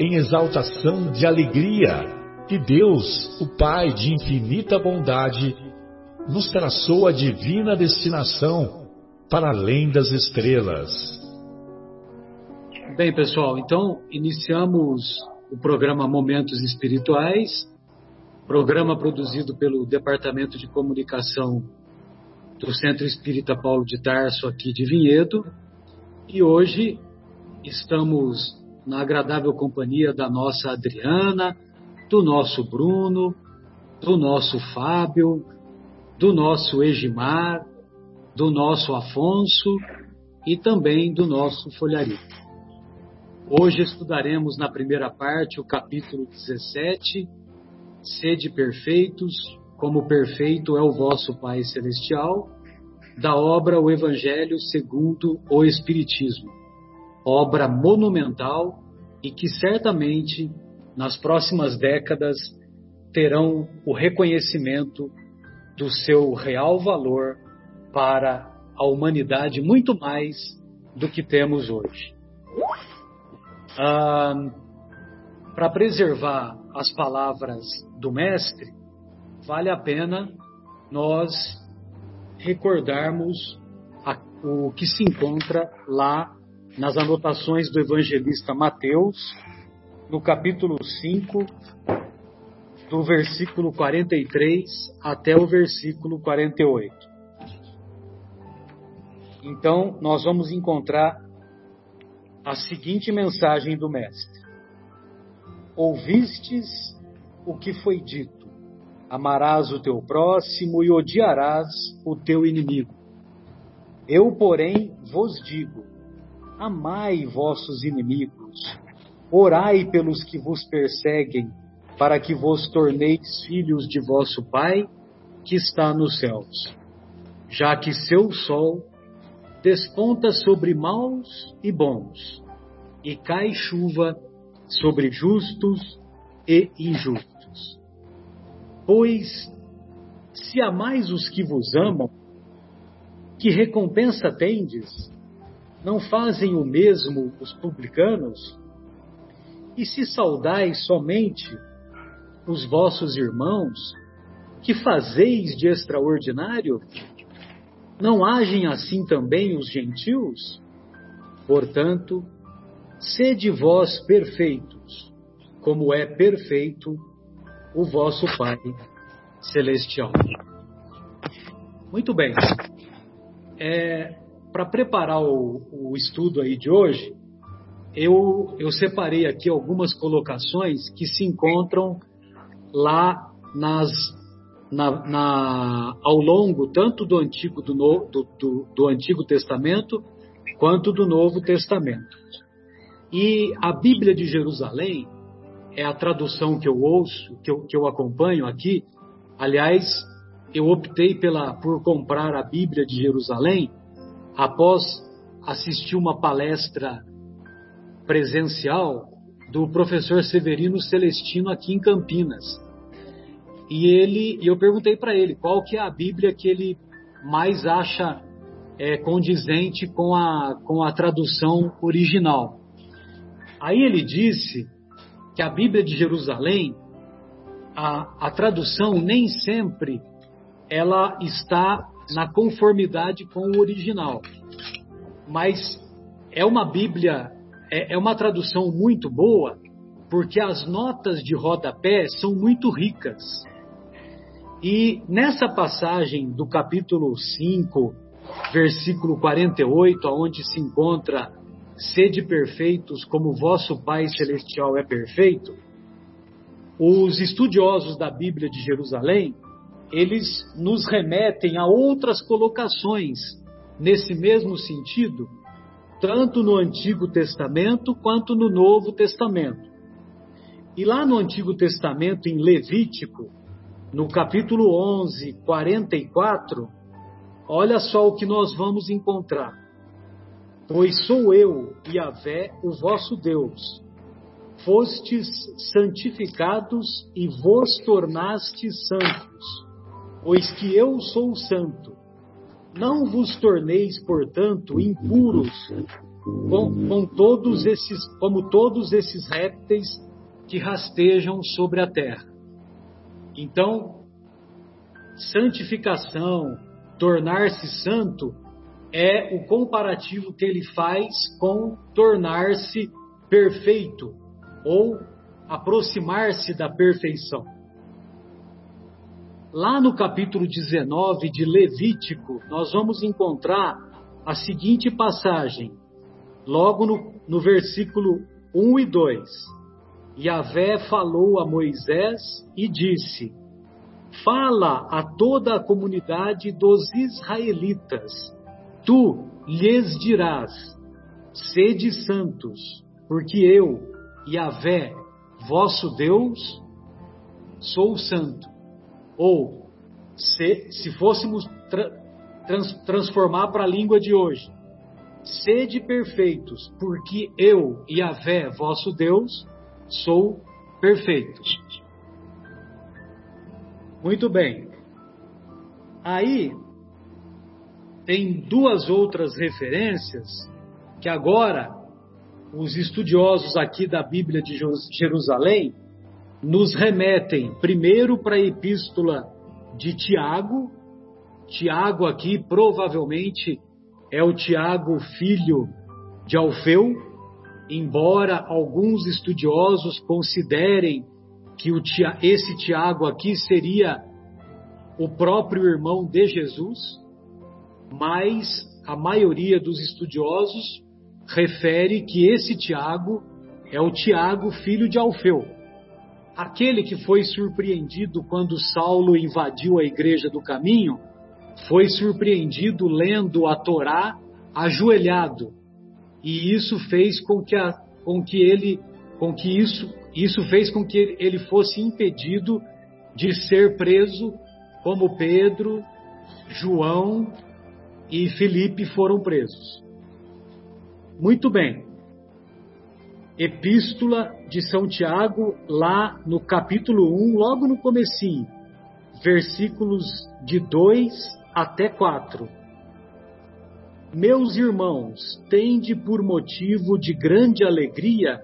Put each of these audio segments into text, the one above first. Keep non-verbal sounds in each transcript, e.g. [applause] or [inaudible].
em exaltação de alegria que Deus, o Pai de infinita bondade, nos traçou a divina destinação para além das estrelas. Bem, pessoal, então iniciamos o programa Momentos Espirituais, programa produzido pelo Departamento de Comunicação do Centro Espírita Paulo de Tarso, aqui de Vinhedo, e hoje estamos na agradável companhia da nossa Adriana, do nosso Bruno, do nosso Fábio, do nosso Egimar, do nosso Afonso e também do nosso Folharito. Hoje estudaremos na primeira parte o capítulo 17, Sede perfeitos, como perfeito é o vosso Pai Celestial, da obra O Evangelho segundo o Espiritismo obra monumental e que certamente nas próximas décadas terão o reconhecimento do seu real valor para a humanidade muito mais do que temos hoje. Ah, para preservar as palavras do Mestre, vale a pena nós recordarmos a, o que se encontra lá nas anotações do evangelista Mateus, no capítulo 5, do versículo 43 até o versículo 48. Então, nós vamos encontrar a seguinte mensagem do Mestre: Ouvistes o que foi dito, amarás o teu próximo e odiarás o teu inimigo. Eu, porém, vos digo: Amai vossos inimigos, orai pelos que vos perseguem, para que vos torneis filhos de vosso Pai que está nos céus, já que seu sol desponta sobre maus e bons, e cai chuva sobre justos e injustos. Pois, se amais os que vos amam, que recompensa tendes? Não fazem o mesmo os publicanos? E se saudais somente os vossos irmãos, que fazeis de extraordinário? Não agem assim também os gentios? Portanto, sede vós perfeitos, como é perfeito o vosso Pai Celestial. Muito bem. É, para preparar o, o, estudo aí de hoje, eu, eu separei aqui algumas colocações que se encontram lá nas, na, na, ao longo tanto do Antigo, do, no, do, do, do Antigo Testamento quanto do Novo Testamento. E a Bíblia de Jerusalém é a tradução que eu ouço, que eu, que eu acompanho aqui. Aliás, eu optei pela, por comprar a Bíblia de Jerusalém após assistir uma palestra presencial do professor Severino Celestino aqui em Campinas. E ele, eu perguntei para ele qual que é a Bíblia que ele mais acha é, condizente com a, com a tradução original. Aí ele disse que a Bíblia de Jerusalém, a, a tradução nem sempre ela está na conformidade com o original. Mas é uma Bíblia, é, é uma tradução muito boa, porque as notas de rodapé são muito ricas. E nessa passagem do capítulo 5, versículo 48, onde se encontra sede perfeitos como vosso Pai Celestial é perfeito, os estudiosos da Bíblia de Jerusalém, eles nos remetem a outras colocações nesse mesmo sentido, tanto no Antigo Testamento quanto no Novo Testamento. E lá no Antigo Testamento, em Levítico, no capítulo 11, 44, olha só o que nós vamos encontrar. Pois sou eu, Yahvé, o vosso Deus. Fostes santificados e vos tornastes santos, pois que eu sou santo. Não vos torneis, portanto, impuros com, com todos esses, como todos esses répteis que rastejam sobre a terra. Então, santificação, tornar-se santo, é o comparativo que ele faz com tornar-se perfeito ou aproximar-se da perfeição. Lá no capítulo 19 de Levítico, nós vamos encontrar a seguinte passagem, logo no, no versículo 1 e 2. Yahvé falou a Moisés e disse: Fala a toda a comunidade dos israelitas. Tu lhes dirás: Sede santos, porque eu, Yahvé, vosso Deus, sou santo. Ou, se, se fôssemos tra trans transformar para a língua de hoje, sede perfeitos, porque eu, Yahvé, vosso Deus, sou perfeito. Muito bem. Aí tem duas outras referências que agora os estudiosos aqui da Bíblia de Jerusalém nos remetem primeiro para a epístola de Tiago. Tiago aqui provavelmente é o Tiago filho de Alfeu, embora alguns estudiosos considerem que tia, esse Tiago aqui seria o próprio irmão de Jesus, mas a maioria dos estudiosos refere que esse Tiago é o Tiago, filho de Alfeu, aquele que foi surpreendido quando Saulo invadiu a igreja do caminho, foi surpreendido lendo a Torá ajoelhado e isso fez com que, a, com que ele, com que isso, isso fez com que ele fosse impedido de ser preso, como Pedro, João e Felipe foram presos. Muito bem. Epístola de São Tiago, lá no capítulo 1, logo no comecinho, versículos de 2 até 4. Meus irmãos, tende por motivo de grande alegria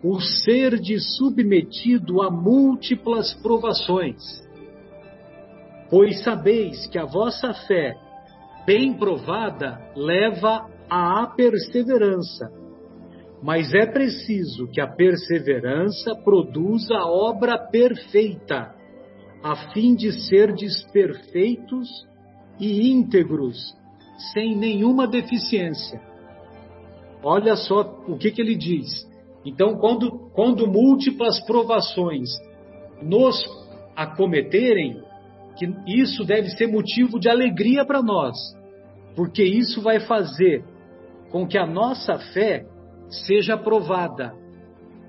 o ser de submetido a múltiplas provações. Pois sabeis que a vossa fé, bem provada, leva à perseverança. Mas é preciso que a perseverança produza a obra perfeita, a fim de serdes perfeitos e íntegros, sem nenhuma deficiência. Olha só o que, que ele diz. Então, quando, quando múltiplas provações nos acometerem, que isso deve ser motivo de alegria para nós, porque isso vai fazer com que a nossa fé seja aprovada.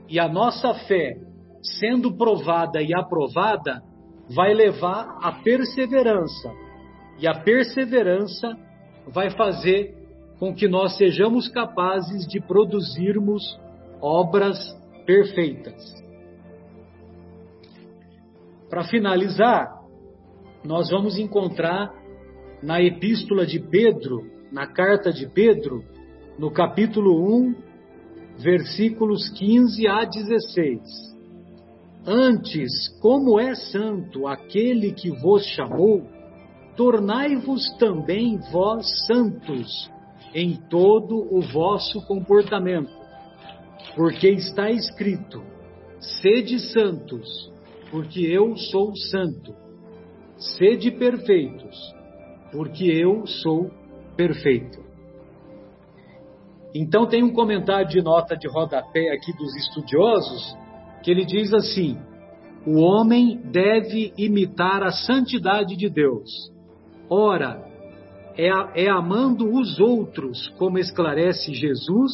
E a nossa fé, sendo provada e aprovada, vai levar à perseverança. E a perseverança vai fazer com que nós sejamos capazes de produzirmos obras perfeitas. Para finalizar, nós vamos encontrar na epístola de Pedro, na carta de Pedro, no capítulo 1, versículos 15 a 16. Antes, como é santo aquele que vos chamou, tornai-vos também vós santos em todo o vosso comportamento, porque está escrito: Sede santos, porque eu sou santo. Sede perfeitos, porque eu sou perfeito. Então tem um comentário de nota de rodapé aqui dos estudiosos que ele diz assim: o homem deve imitar a santidade de Deus. Ora, é, é amando os outros, como esclarece Jesus,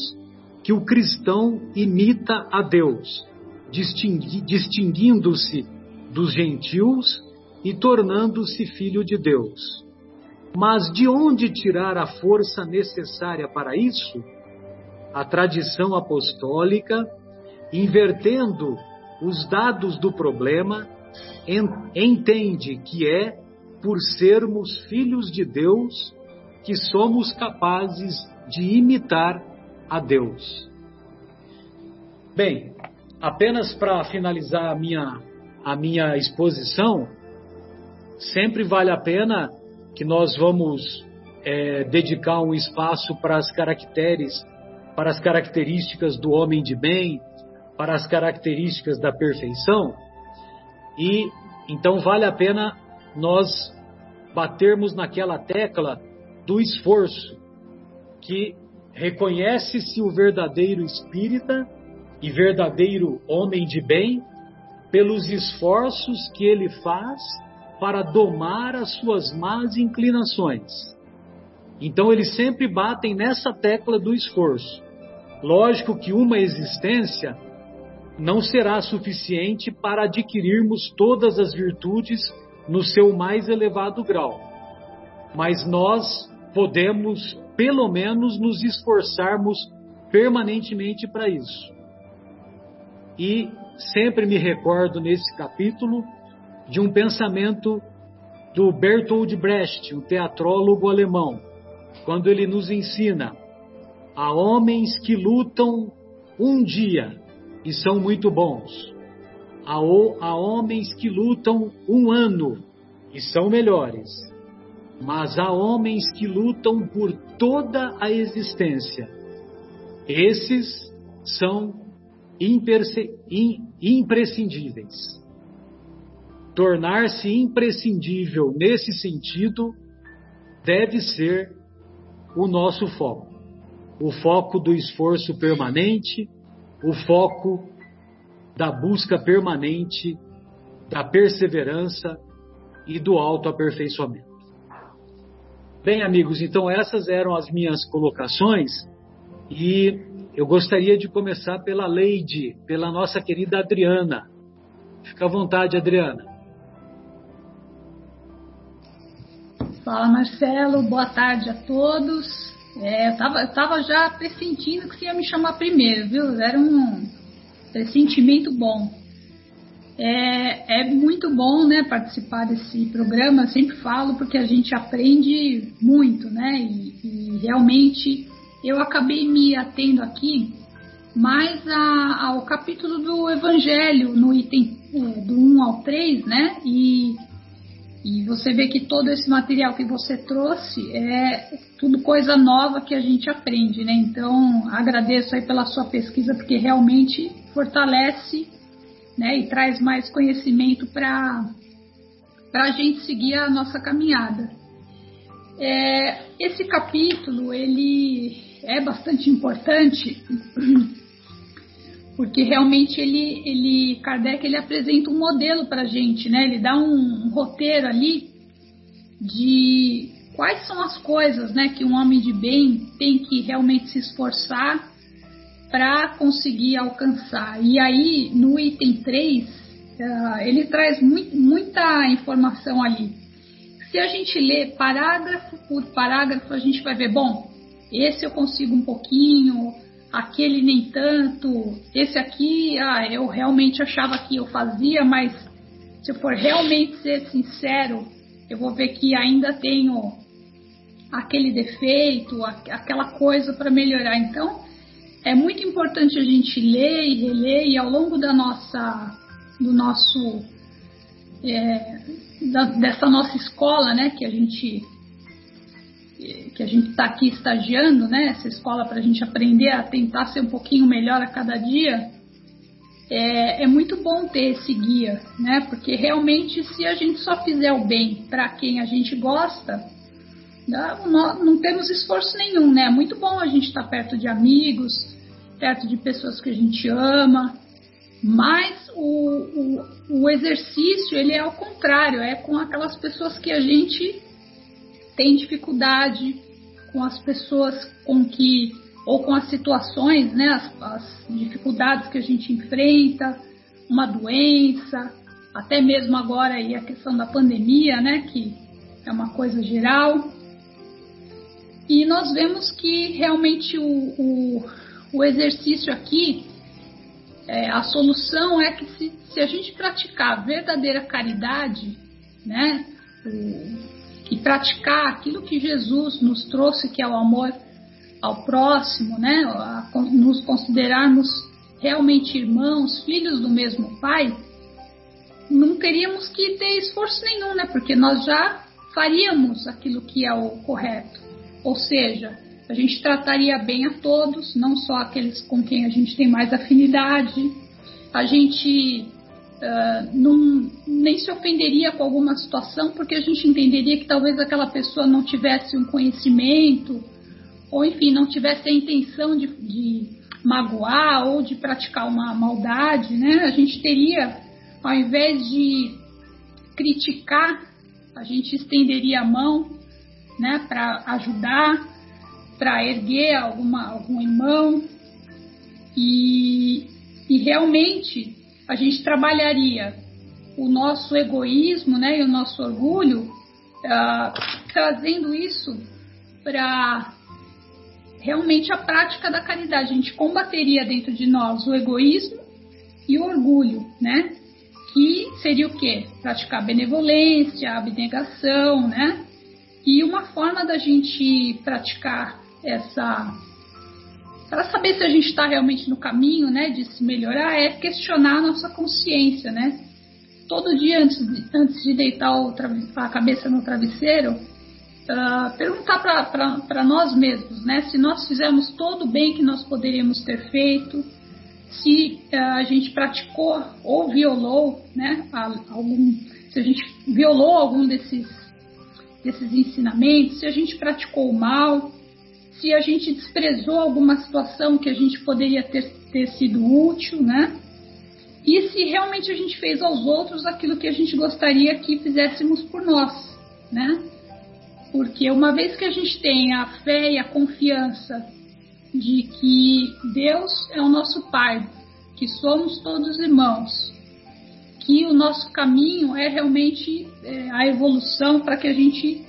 que o cristão imita a Deus, distinguindo-se dos gentios e tornando-se filho de Deus. Mas de onde tirar a força necessária para isso? A tradição apostólica, invertendo os dados do problema, entende que é por sermos filhos de Deus que somos capazes de imitar a Deus. Bem, apenas para finalizar a minha, a minha exposição, sempre vale a pena que nós vamos é, dedicar um espaço para as caracteres, para as características do homem de bem, para as características da perfeição. E então vale a pena nós batermos naquela tecla do esforço, que reconhece-se o verdadeiro espírita e verdadeiro homem de bem pelos esforços que ele faz para domar as suas más inclinações. Então eles sempre batem nessa tecla do esforço. Lógico que uma existência não será suficiente para adquirirmos todas as virtudes no seu mais elevado grau. Mas nós podemos, pelo menos, nos esforçarmos permanentemente para isso. E sempre me recordo nesse capítulo de um pensamento do Bertold Brecht, o teatrólogo alemão, quando ele nos ensina a homens que lutam um dia e são muito bons, a, a homens que lutam um ano e são melhores, mas há homens que lutam por toda a existência. Esses são imprescindíveis tornar-se imprescindível nesse sentido deve ser o nosso foco. O foco do esforço permanente, o foco da busca permanente, da perseverança e do autoaperfeiçoamento. Bem, amigos, então essas eram as minhas colocações e eu gostaria de começar pela Leide, pela nossa querida Adriana. Fica à vontade, Adriana. Fala Marcelo, boa tarde a todos. É, eu, tava, eu tava já pressentindo que você ia me chamar primeiro, viu? Era um pressentimento bom. É, é muito bom né, participar desse programa, eu sempre falo, porque a gente aprende muito, né? E, e realmente eu acabei me atendo aqui mais a, ao capítulo do Evangelho, no item é, do 1 ao 3, né? E e você vê que todo esse material que você trouxe é tudo coisa nova que a gente aprende, né? Então, agradeço aí pela sua pesquisa, porque realmente fortalece né, e traz mais conhecimento para a gente seguir a nossa caminhada. É, esse capítulo, ele é bastante importante [clears throat] porque realmente ele, ele Kardec ele apresenta um modelo para a gente, né? Ele dá um, um, roteiro ali de quais são as coisas, né, que um homem de bem tem que realmente se esforçar para conseguir alcançar. E aí no item 3 uh, ah, ele traz muita informação ali. Se a gente ler parágrafo por parágrafo, a gente vai ver, bom, esse eu consigo um pouquinho, aquele nem tanto, esse aqui, ah, eu realmente achava que eu fazia, mas se eu for realmente ser sincero, eu vou ver que ainda tenho aquele defeito, aquela coisa para melhorar. Então, é muito importante a gente ler e reler e ao longo da nossa, do nosso, é, da, dessa nossa escola, né, que a gente que a gente está aqui estagiando, né? Essa escola para a gente aprender a tentar ser um pouquinho melhor a cada dia. é, é muito bom ter esse guia, né? Porque realmente, se a gente só fizer o bem para quem a gente gosta, não, não, temos esforço nenhum, né? É muito bom a gente estar perto de amigos, perto de pessoas que a gente ama, mas o, o, o exercício ele é ao contrário, é com aquelas pessoas que a gente tem dificuldade, com as pessoas com que ou com as situações, né, as, as dificuldades que a gente enfrenta, uma doença, até mesmo agora aí a questão da pandemia, né, que é uma coisa geral. E nós vemos que realmente o, o, o exercício aqui, é, a solução é que se, se, a gente praticar verdadeira caridade, né, o, e praticar aquilo que Jesus nos trouxe, que é o amor ao próximo, né, nos considerarmos realmente irmãos, filhos do mesmo Pai, não teríamos que ter esforço nenhum, né, porque nós já faríamos aquilo que é o correto. Ou seja, a gente trataria bem a todos, não só aqueles com quem a gente tem mais afinidade. A gente uh, nem se ofenderia com alguma situação, porque a gente entenderia que talvez aquela pessoa não tivesse um conhecimento, ou enfim, não tivesse a intenção de, de magoar ou de praticar uma maldade, né? A gente teria, ao invés de criticar, a gente estenderia a mão né, para ajudar, para erguer alguma, algum irmão. E, e realmente a gente trabalharia o nosso egoísmo né, e o nosso orgulho, uh, trazendo isso para realmente a prática da caridade. A gente combateria dentro de nós o egoísmo e o orgulho, né? Que seria o quê? Praticar benevolência, abnegação, né? E uma forma da gente praticar essa. Para saber se a gente está realmente no caminho né, de se melhorar, é questionar a nossa consciência, né? Todo dia antes de, antes de deitar a cabeça no travesseiro, uh, perguntar para nós mesmos, né? Se nós fizemos todo o bem que nós poderíamos ter feito, se uh, a gente praticou ou violou, né? Algum, se a gente violou algum desses desses ensinamentos, se a gente praticou o mal, se a gente desprezou alguma situação que a gente poderia ter, ter sido útil, né? E se realmente a gente fez aos outros aquilo que a gente gostaria que fizéssemos por nós, né? Porque uma vez que a gente tem a fé e a confiança de que Deus é o nosso Pai, que somos todos irmãos, que o nosso caminho é realmente é, a evolução para que a gente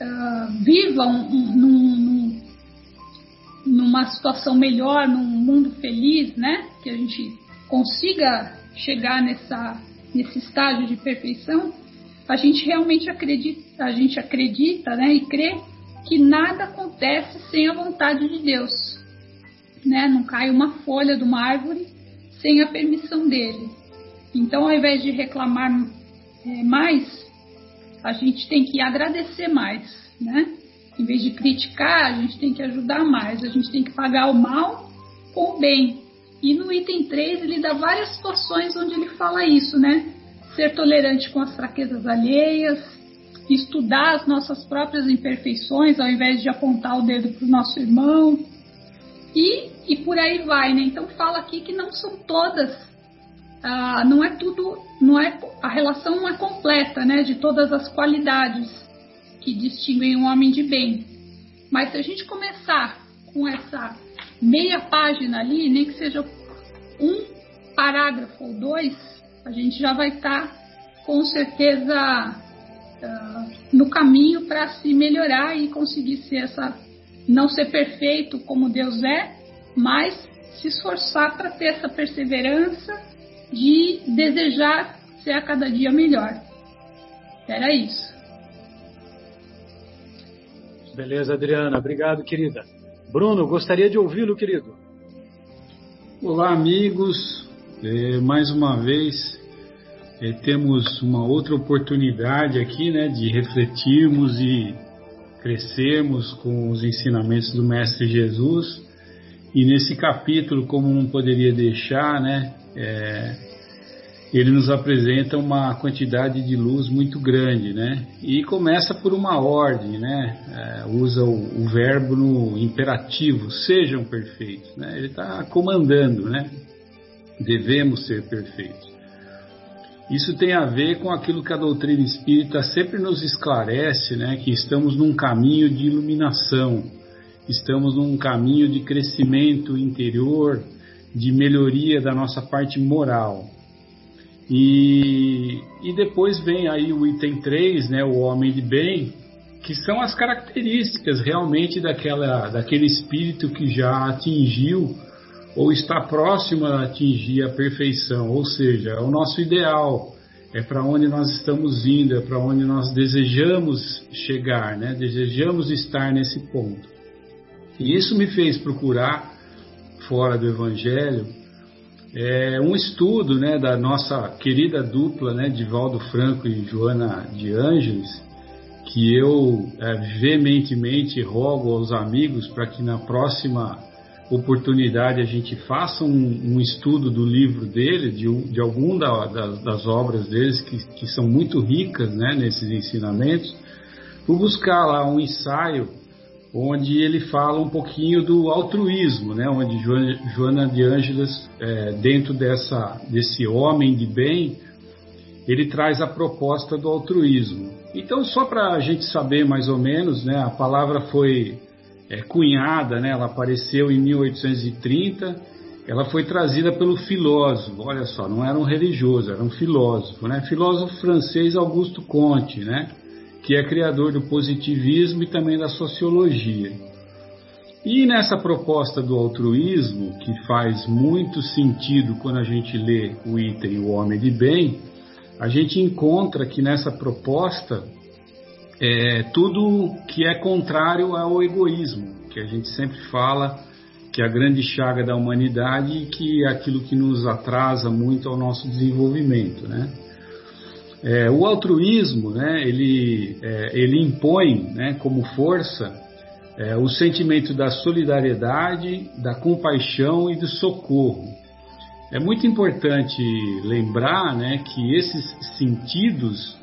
uh, viva um, um, um, numa situação melhor, num mundo feliz, né? Que a gente consiga chegar nessa, nesse estágio de perfeição. A gente realmente acredita, a gente acredita, né? E crê que nada acontece sem a vontade de Deus, né? Não cai uma folha de uma árvore sem a permissão dele. Então, ao invés de reclamar é, mais, a gente tem que agradecer mais, né? Em vez de criticar, a gente tem que ajudar mais, a gente tem que pagar o mal com o bem. E no item 3 ele dá várias situações onde ele fala isso, né? Ser tolerante com as fraquezas alheias, estudar as nossas próprias imperfeições ao invés de apontar o dedo para o nosso irmão. E, e por aí vai, né? Então fala aqui que não são todas ah, não é tudo, não é a relação não é completa, né, de todas as qualidades que distinguem um homem de bem. Mas se a gente começar com essa meia página ali, nem que seja um parágrafo ou dois, a gente já vai estar tá, com certeza uh, no caminho para se melhorar e conseguir ser essa, não ser perfeito como Deus é, mas se esforçar para ter essa perseverança de desejar ser a cada dia melhor. Era isso. Beleza, Adriana. Obrigado, querida. Bruno, gostaria de ouvi-lo, querido. Olá, amigos. É, mais uma vez é, temos uma outra oportunidade aqui, né, de refletirmos e crescermos com os ensinamentos do Mestre Jesus E nesse capítulo, como não poderia deixar, né, é, ele nos apresenta uma quantidade de luz muito grande, né? E começa por uma ordem, né? É, usa o, o, verbo no imperativo, sejam perfeitos, né? Ele está comandando, né? Devemos ser perfeitos. Isso tem a ver com aquilo que a doutrina espírita sempre nos esclarece, né? Que estamos num caminho de iluminação, estamos num caminho de crescimento interior, de melhoria da nossa parte moral. E, e depois vem aí o item 3, né, o homem de bem, que são as características realmente daquela, daquele espírito que já atingiu ou está próximo a atingir a perfeição, ou seja, é o nosso ideal, é para onde nós estamos indo, é para onde nós desejamos chegar, né? desejamos estar nesse ponto. E isso me fez procurar, fora do Evangelho, é um estudo né, da nossa querida dupla, né, Divaldo Franco e Joana de Ângeles, que eu é, veementemente rogo aos amigos para que na próxima oportunidade a gente faça um, um estudo do livro dele, de, de algum da, da, das obras deles, que, que são muito ricas né, nesses ensinamentos, por buscar lá um ensaio onde ele fala um pouquinho do altruísmo, né? onde Joana de Ângeles, é, dentro dessa, desse homem de bem, ele traz a proposta do altruísmo. Então, só para a gente saber mais ou menos, né, a palavra foi é, cunhada, né, ela apareceu em 1830, ela foi trazida pelo filósofo, olha só, não era um religioso, era um filósofo, né, filósofo francês Augusto Comte, né, que é criador do positivismo e também da sociologia. E nessa proposta do altruísmo, que faz muito sentido quando a gente lê o item O Homem de Bem, a gente encontra que nessa proposta é tudo que é contrário ao egoísmo, que a gente sempre fala que é a grande chaga da humanidade e que é aquilo que nos atrasa muito ao nosso desenvolvimento, né? É, o altruísmo, né, ele, é, ele impõe né, como força é, o sentimento da solidariedade, da compaixão e do socorro. É muito importante lembrar né, que esses sentidos,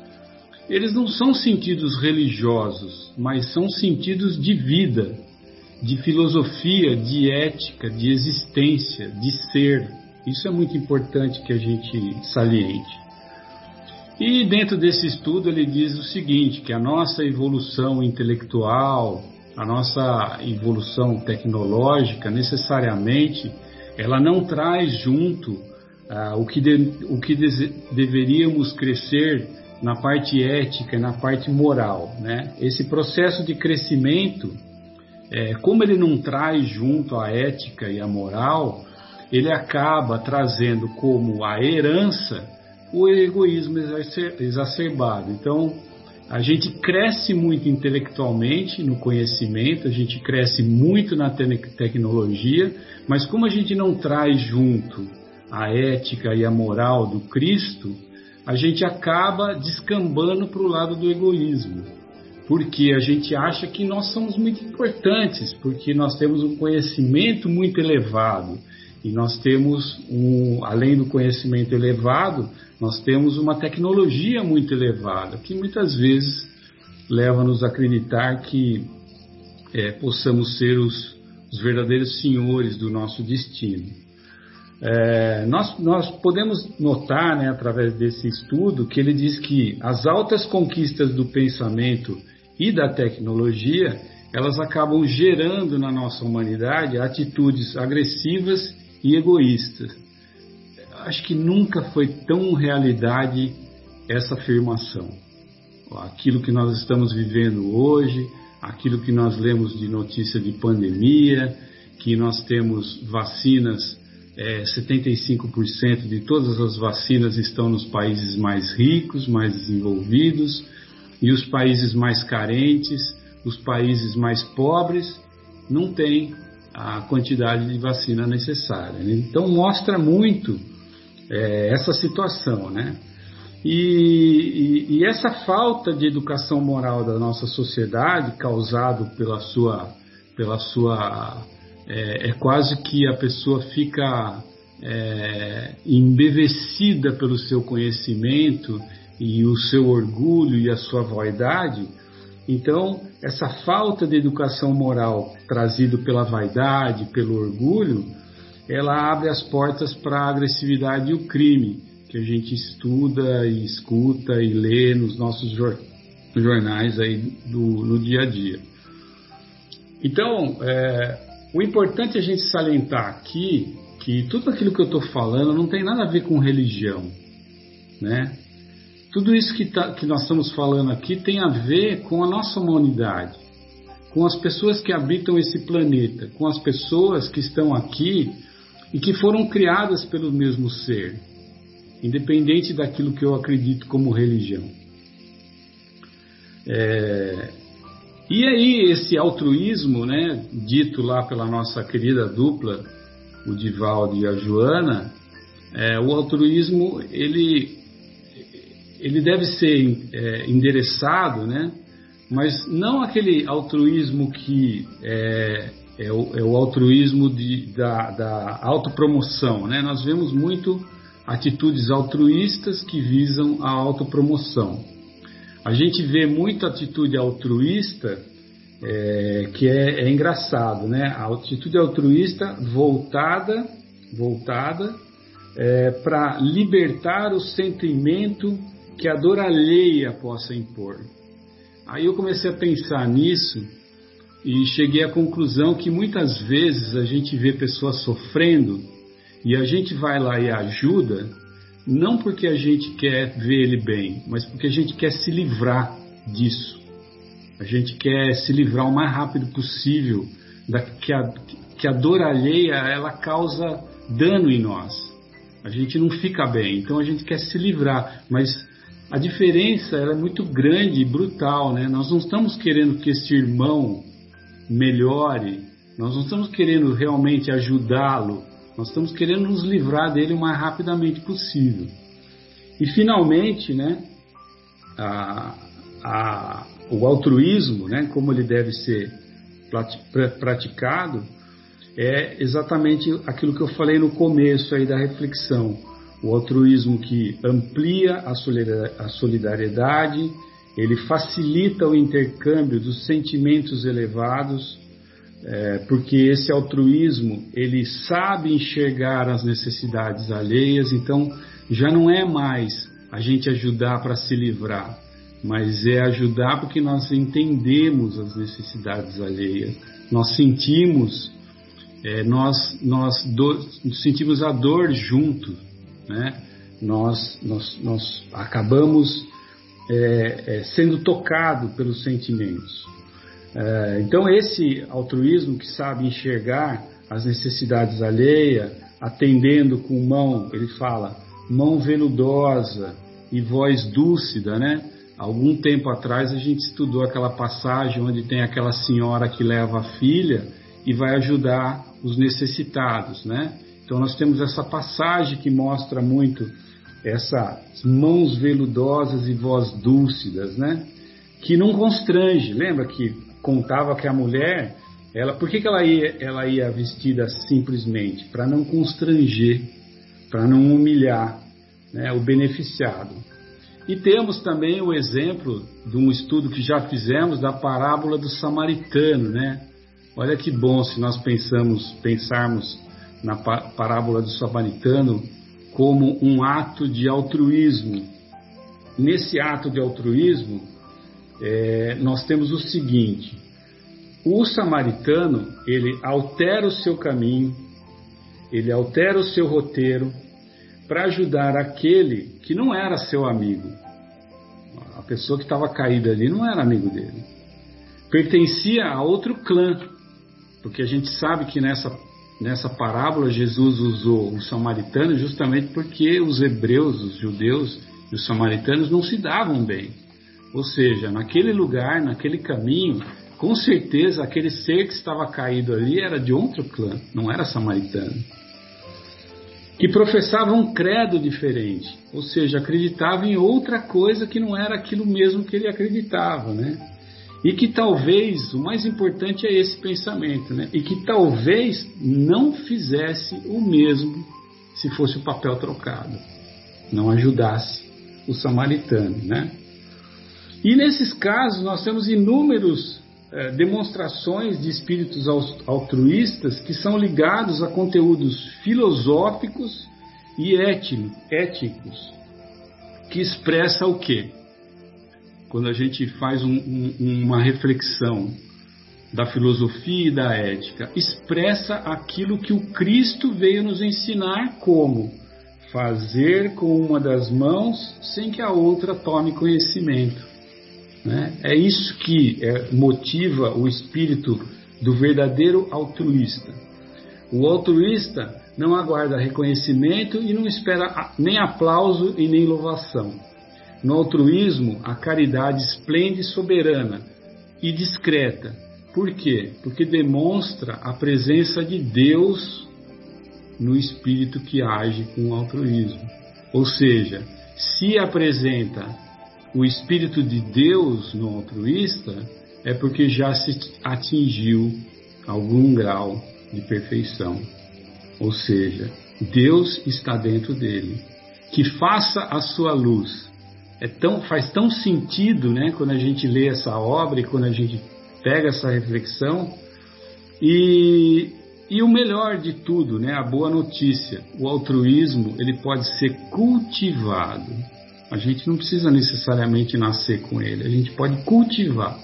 eles não são sentidos religiosos, mas são sentidos de vida, de filosofia, de ética, de existência, de ser. Isso é muito importante que a gente saliente. E dentro desse estudo ele diz o seguinte, que a nossa evolução intelectual, a nossa evolução tecnológica, necessariamente, ela não traz junto ah, o que, de, o que deveríamos crescer na parte ética na parte moral. Né? Esse processo de crescimento, é, como ele não traz junto a ética e a moral, ele acaba trazendo como a herança o egoísmo exacerbado. Então, a gente cresce muito intelectualmente no conhecimento, a gente cresce muito na te tecnologia, mas como a gente não traz junto a ética e a moral do Cristo, a gente acaba descambando para o lado do egoísmo. Porque a gente acha que nós somos muito importantes, porque nós temos um conhecimento muito elevado. E nós temos, um, além do conhecimento elevado, nós temos uma tecnologia muito elevada, que muitas vezes leva-nos a acreditar que é, possamos ser os, os, verdadeiros senhores do nosso destino. É, nós, nós, podemos notar, né, através desse estudo, que ele diz que as altas conquistas do pensamento e da tecnologia, elas acabam gerando na nossa humanidade atitudes agressivas e egoístas acho que nunca foi tão realidade essa afirmação. Aquilo que nós estamos vivendo hoje, aquilo que nós lemos de notícia de pandemia, que nós temos vacinas, é, 75% de todas as vacinas estão nos países mais ricos, mais desenvolvidos, e os países mais carentes, os países mais pobres, não têm a quantidade de vacina necessária. Então mostra muito é, essa situação, né? E, e, e, essa falta de educação moral da nossa sociedade, causado pela sua, pela sua é, é quase que a pessoa fica é, embevecida pelo seu conhecimento e o seu orgulho e a sua vaidade. Então, essa falta de educação moral trazido pela vaidade, pelo orgulho, ela abre as portas para a agressividade e o crime, que a gente estuda e escuta e lê nos nossos jornais aí do, no dia a dia. Então, é, o importante é a gente salientar aqui que tudo aquilo que eu estou falando não tem nada a ver com religião, né? Tudo isso que, tá, que nós estamos falando aqui tem a ver com a nossa humanidade, com as pessoas que habitam esse planeta, com as pessoas que estão aqui e que foram criadas pelo mesmo ser, independente daquilo que eu acredito como religião. É, e aí esse altruísmo, né, dito lá pela nossa querida dupla, o Divaldo e a Joana, é, o altruísmo ele ele deve ser é, endereçado, né, mas não aquele altruísmo que é, é, o, é o, altruísmo de, da, da autopromoção, né? Nós vemos muito atitudes altruístas que visam a autopromoção. A gente vê muita atitude altruísta é, que é, é, engraçado, né? A atitude altruísta voltada, voltada é, para libertar o sentimento que a dor alheia possa impor. Aí eu comecei a pensar nisso e cheguei à conclusão que muitas vezes a gente vê pessoas sofrendo e a gente vai lá e ajuda não porque a gente quer ver ele bem, mas porque a gente quer se livrar disso. A gente quer se livrar o mais rápido possível da que a, que a dor alheia ela causa dano em nós. A gente não fica bem, então a gente quer se livrar, mas a diferença é muito grande e brutal, né? Nós não estamos querendo que esse irmão melhore, nós não estamos querendo realmente ajudá-lo, nós estamos querendo nos livrar dele o mais rapidamente possível. E finalmente, né, a, a, o altruísmo, né, como ele deve ser praticado, é exatamente aquilo que eu falei no começo aí da reflexão. O altruísmo que amplia a solidariedade, ele facilita o intercâmbio dos sentimentos elevados, é, porque esse altruísmo ele sabe enxergar as necessidades alheias, então já não é mais a gente ajudar para se livrar, mas é ajudar porque nós entendemos as necessidades alheias, nós sentimos, é, nós, nós do, sentimos a dor junto, né? nós, nós, nós acabamos é, é, sendo tocado pelos sentimentos. É, então, esse altruísmo que sabe enxergar as necessidades alheias, atendendo com mão, ele fala, mão veludosa e voz dúcida, né? Algum tempo atrás a gente estudou aquela passagem onde tem aquela senhora que leva a filha e vai ajudar os necessitados, né? Então nós temos essa passagem que mostra muito essas mãos veludosas e voz dúlcidas, né? Que não constrange. Lembra que contava que a mulher, ela, por que, que ela, ia, ela ia vestida simplesmente? Para não constranger, para não humilhar né, o beneficiado. E temos também o exemplo de um estudo que já fizemos da parábola do samaritano, né? Olha que bom se nós pensamos, pensarmos na parábola do samaritano como um ato de altruísmo. Nesse ato de altruísmo, é, nós temos o seguinte: o samaritano ele altera o seu caminho, ele altera o seu roteiro para ajudar aquele que não era seu amigo. A pessoa que estava caída ali não era amigo dele. Pertencia a outro clã, porque a gente sabe que nessa, nessa parábola Jesus usou o samaritano justamente porque os hebreus, os judeus e os samaritanos não se davam bem. Ou seja, naquele lugar, naquele caminho, com certeza aquele ser que estava caído ali era de outro clã, não era samaritano. Que professava um credo diferente, ou seja, acreditava em outra coisa que não era aquilo mesmo que ele acreditava, né? E que talvez, o mais importante é esse pensamento, né? E que talvez não fizesse o mesmo se fosse o papel trocado, não ajudasse o samaritano, né? E nesses casos nós temos inúmeros eh, demonstrações de espíritos altruístas que são ligados a conteúdos filosóficos e éticos, que expressa o quê? Quando a gente faz um, um, uma reflexão da filosofia e da ética, expressa aquilo que o Cristo veio nos ensinar como fazer com uma das mãos sem que a outra tome conhecimento. Né? É isso que é, motiva o espírito do verdadeiro altruísta. O altruísta não aguarda reconhecimento e não espera nem aplauso e nem louvação. No altruísmo, a caridade esplende soberana e discreta. Por quê? Porque demonstra a presença de Deus no espírito que age com o altruísmo. Ou seja, se apresenta o Espírito de Deus no altruísta, é porque já se atingiu algum grau de perfeição. Ou seja, Deus está dentro dele. Que faça a sua luz. É tão, faz tão sentido né, quando a gente lê essa obra e quando a gente pega essa reflexão. E, e o melhor de tudo, né, a boa notícia, o altruísmo ele pode ser cultivado. A gente não precisa necessariamente nascer com ele, a gente pode cultivar.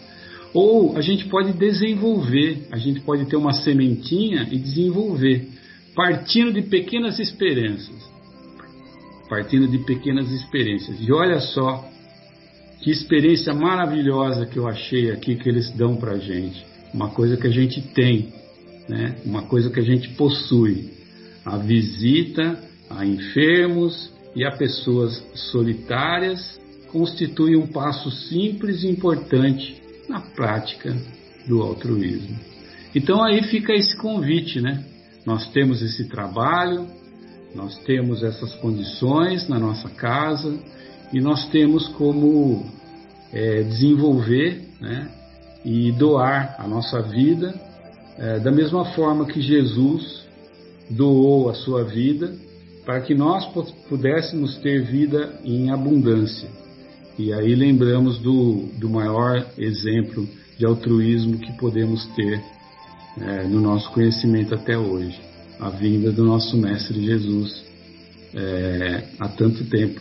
Ou a gente pode desenvolver, a gente pode ter uma sementinha e desenvolver, partindo de pequenas experiências. Partindo de pequenas experiências. E olha só que experiência maravilhosa que eu achei aqui que eles dão para gente. Uma coisa que a gente tem, né? uma coisa que a gente possui. A visita a enfermos e a pessoas solitárias constitui um passo simples e importante na prática do altruísmo. Então aí fica esse convite, né? Nós temos esse trabalho, nós temos essas condições na nossa casa e nós temos como é, desenvolver né, e doar a nossa vida é, da mesma forma que Jesus doou a sua vida para que nós pudéssemos ter vida em abundância. E aí lembramos do, do maior exemplo de altruísmo que podemos ter é, no nosso conhecimento até hoje, a vinda do nosso Mestre Jesus é, há tanto tempo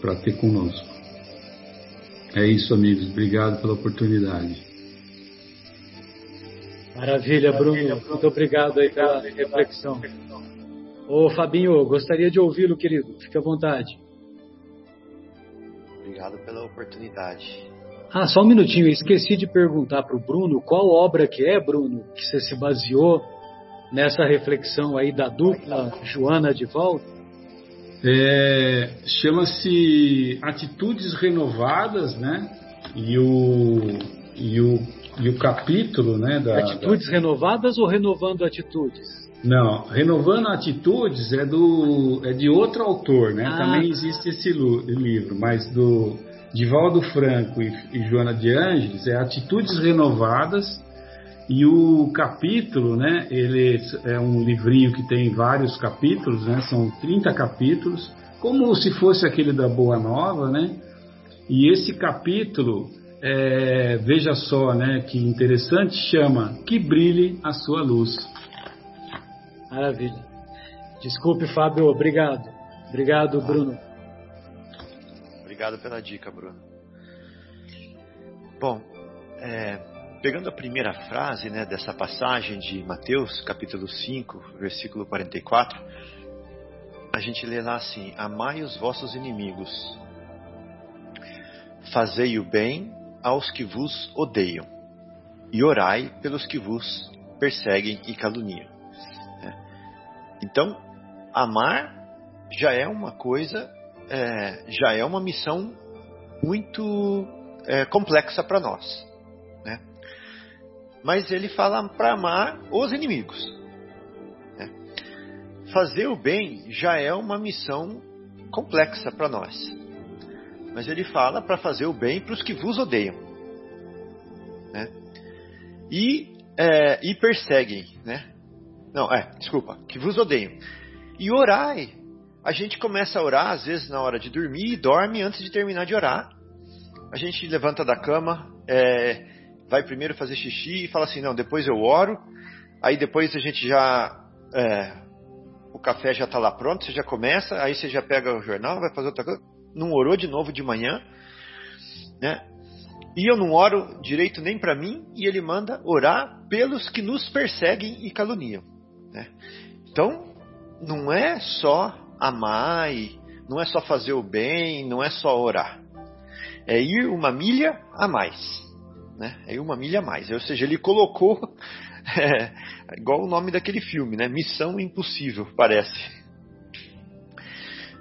para ter conosco. É isso, amigos. Obrigado pela oportunidade. Maravilha, Bruno. Muito obrigado aí pela reflexão. Ô Fabinho, gostaria de ouvi-lo, querido. Fique à vontade. Obrigado pela oportunidade. Ah, só um minutinho. Eu esqueci de perguntar para o Bruno qual obra que é, Bruno, que você se baseou nessa reflexão aí da dupla Joana de volta. É, Chama-se Atitudes Renovadas, né? E o, e o, e o capítulo, né? Da, atitudes da... renovadas ou renovando atitudes? Não, Renovando Atitudes é do é de outro autor, né? Ah. Também existe esse livro, mas do Divaldo Franco e, e Joana de Ângeles é Atitudes Renovadas e o capítulo, né? Ele é um livrinho que tem vários capítulos, né? São 30 capítulos, como se fosse aquele da Boa Nova, né? E esse capítulo, é, veja só, né? Que interessante, chama Que Brilhe a Sua Luz. Maravilha. Desculpe, Fábio, obrigado. Obrigado, Bruno. Obrigado pela dica, Bruno. Bom, é, pegando a primeira frase né, dessa passagem de Mateus, capítulo 5, versículo 44, a gente lê lá assim: Amai os vossos inimigos, fazei o bem aos que vos odeiam, e orai pelos que vos perseguem e caluniam. Então, amar já é uma coisa, é, já é uma missão muito é, complexa para nós. Mas ele fala para amar os inimigos. Né? Fazer o bem já é uma missão complexa para nós. Mas ele fala para fazer o bem para os que vos odeiam. né? E, é, e perseguem, né? Não, é, desculpa, que vos odeiam. E orai. A gente começa a orar, às vezes na hora de dormir, e dorme antes de terminar de orar. A gente levanta da cama, é, vai primeiro fazer xixi e fala assim: não, depois eu oro. Aí depois a gente já. É, o café já está lá pronto, você já começa, aí você já pega o jornal, vai fazer outra coisa. Não orou de novo de manhã, né? E eu não oro direito nem para mim, e ele manda orar pelos que nos perseguem e caluniam. Né? Então, não é só amar, não é só fazer o bem, não é só orar. É ir uma milha a mais. Né? É uma milha a mais. Ou seja, ele colocou, [laughs] é, igual o nome daquele filme, né? Missão Impossível, parece.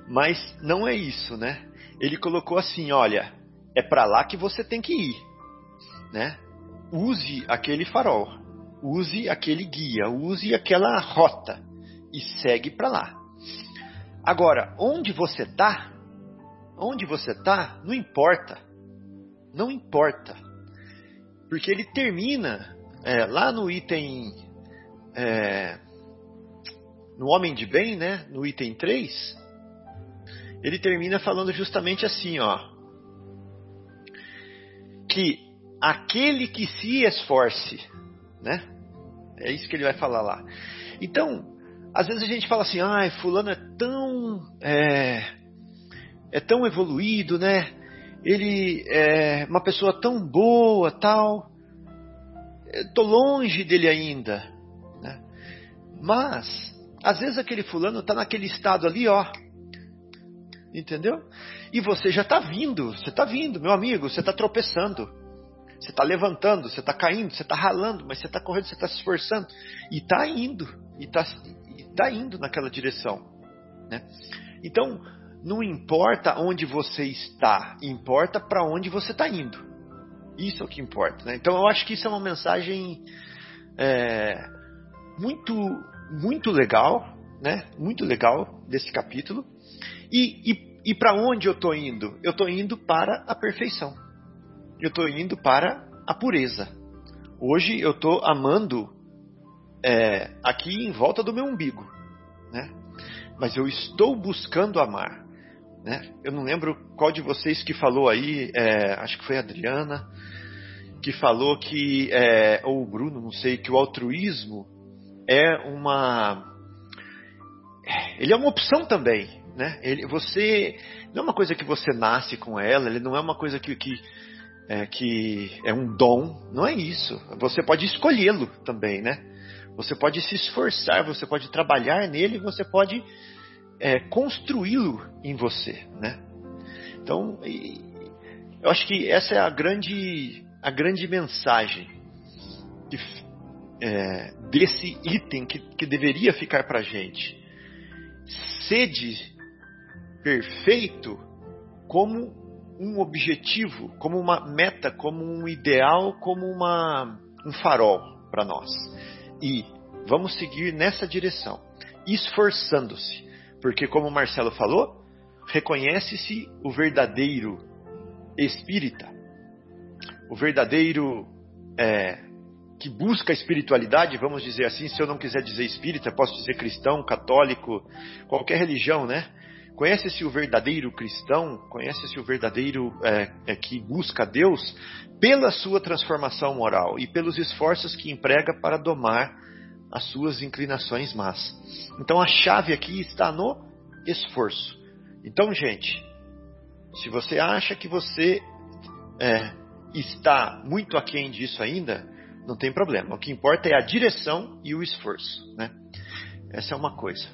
Mas não é isso, né? Ele colocou assim, olha, é para lá que você tem que ir, né? Use aquele farol, use aquele guia, use aquela rota e segue para lá. Agora, onde você está, onde você está, não importa, não importa, porque ele termina é, lá no item é, no homem de bem, né? No item 3, ele termina falando justamente assim, ó que aquele que se esforce, né? É isso que ele vai falar lá. Então, às vezes a gente fala assim, ai, fulano é tão é, é tão evoluído, né? Ele é uma pessoa tão boa, tal. Estou longe dele ainda, né? Mas às vezes aquele fulano está naquele estado ali, ó, entendeu? E você já está vindo, você está vindo, meu amigo, você está tropeçando. Você está levantando, você está caindo, você está ralando, mas você está correndo, você está se esforçando. E está indo, e está tá indo naquela direção. Né? Então, não importa onde você está, importa para onde você está indo. Isso é o que importa. Né? Então, eu acho que isso é uma mensagem é, muito, muito legal, né? Muito legal desse capítulo. E, e e para onde eu estou indo? Eu estou indo para a perfeição. Eu estou indo para a pureza. Hoje eu estou amando é, aqui em volta do meu umbigo, né? Mas eu estou buscando amar, né? Eu não lembro qual de vocês que falou aí, é, acho que foi a Adriana, que falou que, é, ou o Bruno, não sei, que o altruísmo é uma, ele é uma opção também, né? Ele, você não é uma coisa que você nasce com ela, ele não é uma coisa que, que, é, que é um dom, não é isso. Você pode escolhê-lo também, né? Você pode se esforçar, você pode trabalhar nele, você pode é, construí-lo em você, né? Então, eu acho que essa é a grande, a grande mensagem que, é, desse item que, que deveria ficar para gente. Sede perfeito como um objetivo, como uma meta, como um ideal, como uma, um farol para nós. E vamos seguir nessa direção, esforçando-se, porque, como o Marcelo falou, reconhece-se o verdadeiro espírita, o verdadeiro é, que busca a espiritualidade, vamos dizer assim, se eu não quiser dizer espírita, posso dizer cristão, católico, qualquer religião, né? Conhece-se o verdadeiro cristão, conhece-se o verdadeiro é, é, que busca Deus pela sua transformação moral e pelos esforços que emprega para domar as suas inclinações más. Então a chave aqui está no esforço. Então, gente, se você acha que você é, está muito aquém disso ainda, não tem problema. O que importa é a direção e o esforço. Né? Essa é uma coisa.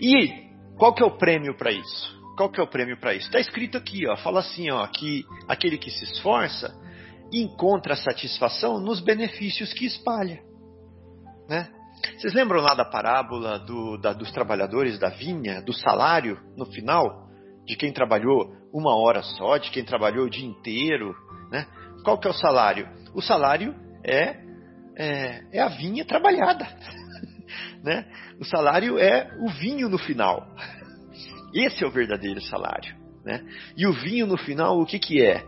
E qual que é o prêmio para isso? Qual que é o prêmio para isso? Está escrito aqui, ó, fala assim, ó, que aquele que se esforça encontra satisfação nos benefícios que espalha, né? Vocês lembram lá da parábola do, da, dos trabalhadores da vinha, do salário no final, de quem trabalhou uma hora só, de quem trabalhou o dia inteiro, né? Qual que é o salário? O salário é, é, é a vinha trabalhada. [laughs] né? O salário é o vinho no final. Esse é o verdadeiro salário, né? E o vinho no final, o que que é?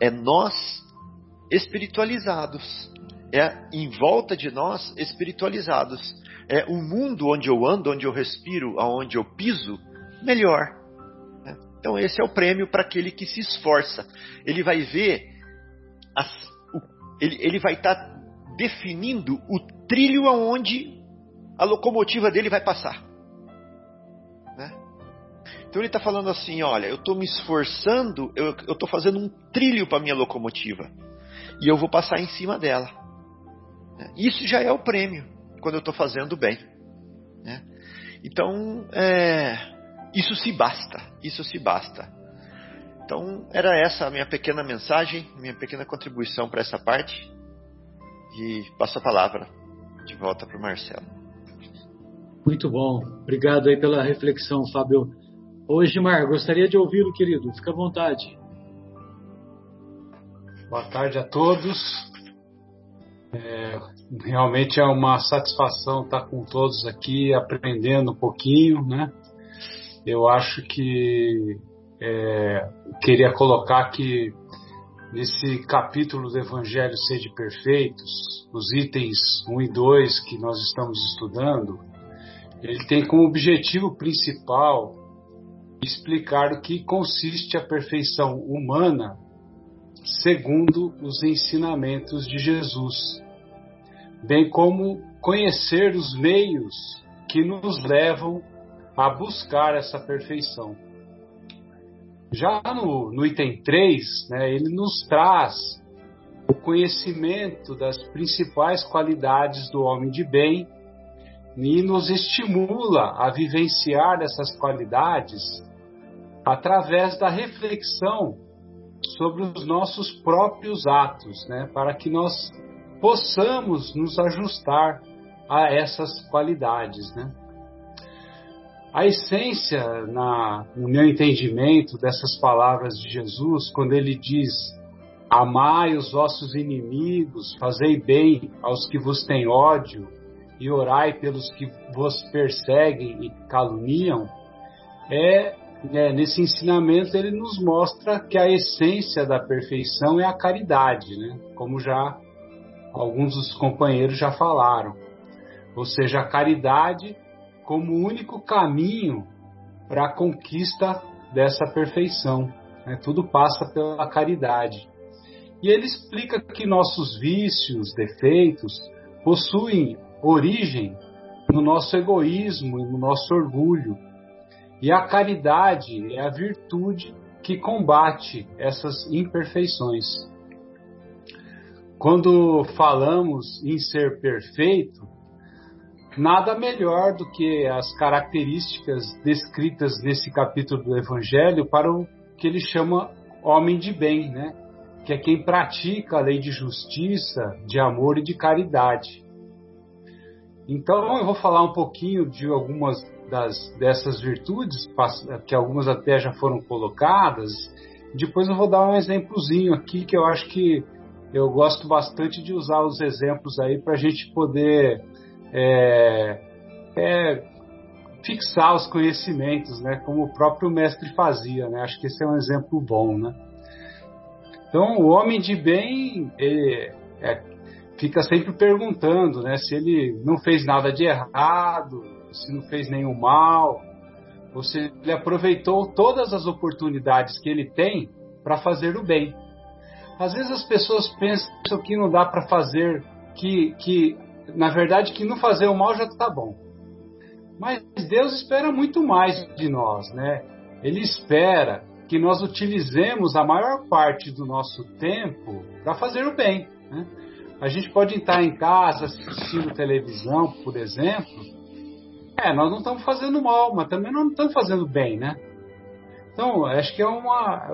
É nós espiritualizados. É em volta de nós espiritualizados. É o mundo onde eu ando, onde eu respiro, aonde eu piso, melhor. Né? Então esse é o prêmio para aquele que se esforça. Ele vai ver, as, o, ele, ele vai estar tá definindo o trilho aonde a locomotiva dele vai passar. Né? Então ele está falando assim: olha, eu estou me esforçando, eu estou fazendo um trilho para minha locomotiva e eu vou passar em cima dela. Isso já é o prêmio quando eu estou fazendo bem. Né? Então, é, isso se basta, isso se basta. Então, era essa a minha pequena mensagem, minha pequena contribuição para essa parte. E passo a palavra de volta para o Marcelo. Muito bom. Obrigado aí pela reflexão, Fábio. Hoje, Mar, gostaria de ouvi-lo, querido. Fica à vontade. Boa tarde a todos. É, realmente é uma satisfação estar com todos aqui, aprendendo um pouquinho, né? Eu acho que é, queria colocar que nesse capítulo do Evangelho Sede Perfeitos, os itens 1 e 2 que nós estamos estudando, ele tem como objetivo principal explicar o que consiste a perfeição humana segundo os ensinamentos de Jesus, bem como conhecer os meios que nos levam a buscar essa perfeição. Já no, no item 3, né, ele nos traz o conhecimento das principais qualidades do homem de bem e nos estimula a vivenciar essas qualidades através da reflexão sobre os nossos próprios atos, né, para que nós possamos nos ajustar a essas qualidades. Né. A essência, na, no meu entendimento, dessas palavras de Jesus, quando ele diz: Amai os vossos inimigos, fazei bem aos que vos têm ódio, e orai pelos que vos perseguem e caluniam, é, é, nesse ensinamento ele nos mostra que a essência da perfeição é a caridade, né? como já alguns dos companheiros já falaram. Ou seja, a caridade como único caminho para a conquista dessa perfeição. Né? Tudo passa pela caridade. E ele explica que nossos vícios, defeitos, possuem origem no nosso egoísmo e no nosso orgulho. E a caridade é a virtude que combate essas imperfeições. Quando falamos em ser perfeito, nada melhor do que as características descritas nesse capítulo do Evangelho para o que ele chama homem de bem, né? que é quem pratica a lei de justiça, de amor e de caridade. Então eu vou falar um pouquinho de algumas das, dessas virtudes, que algumas até já foram colocadas. Depois eu vou dar um exemplozinho aqui que eu acho que eu gosto bastante de usar os exemplos aí para a gente poder é, é, fixar os conhecimentos, né, como o próprio mestre fazia, né? Acho que esse é um exemplo bom, né? Então, o homem de bem é, fica sempre perguntando, né, se ele não fez nada de errado, se não fez nenhum mal, ou se ele aproveitou todas as oportunidades que ele tem para fazer o bem. Às vezes as pessoas pensam que não dá para fazer, que, que na verdade, que não fazer o mal já está bom. Mas Deus espera muito mais de nós, né? Ele espera que nós utilizemos a maior parte do nosso tempo para fazer o bem. Né? A gente pode estar em casa assistindo televisão, por exemplo. É, nós não estamos fazendo mal, mas também não estamos fazendo bem, né? Então, acho que é uma,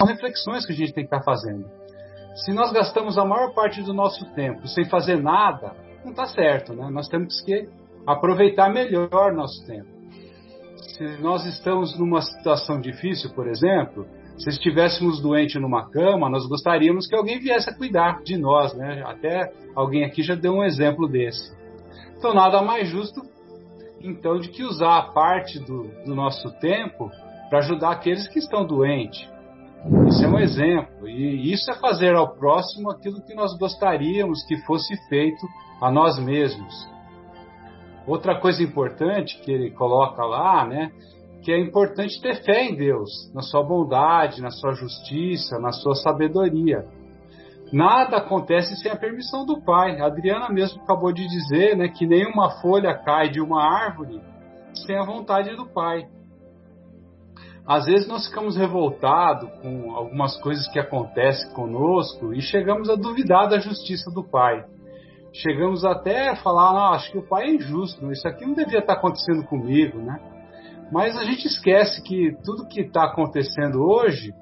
uma reflexões que a gente tem que estar fazendo. Se nós gastamos a maior parte do nosso tempo sem fazer nada, não está certo, né? Nós temos que aproveitar melhor nosso tempo. Se nós estamos numa situação difícil, por exemplo, se estivéssemos doentes numa cama, nós gostaríamos que alguém viesse a cuidar de nós, né? Até alguém aqui já deu um exemplo desse. Então, nada mais justo, então, de que usar a parte do, do nosso tempo para ajudar aqueles que estão doentes Isso é um exemplo. E isso é fazer ao próximo aquilo que nós gostaríamos que fosse feito a nós mesmos. Outra coisa importante que ele coloca lá, né, que é importante ter fé em Deus, na sua bondade, na sua justiça, na sua sabedoria. Nada acontece sem a permissão do Pai. A Adriana mesmo acabou de dizer né, que nenhuma folha cai de uma árvore sem a vontade do Pai. Às vezes nós ficamos revoltados com algumas coisas que acontecem conosco e chegamos a duvidar da justiça do Pai. Chegamos até a falar, não, acho que o Pai é injusto, isso aqui não devia estar acontecendo comigo, né? Mas a gente esquece que tudo que está acontecendo hoje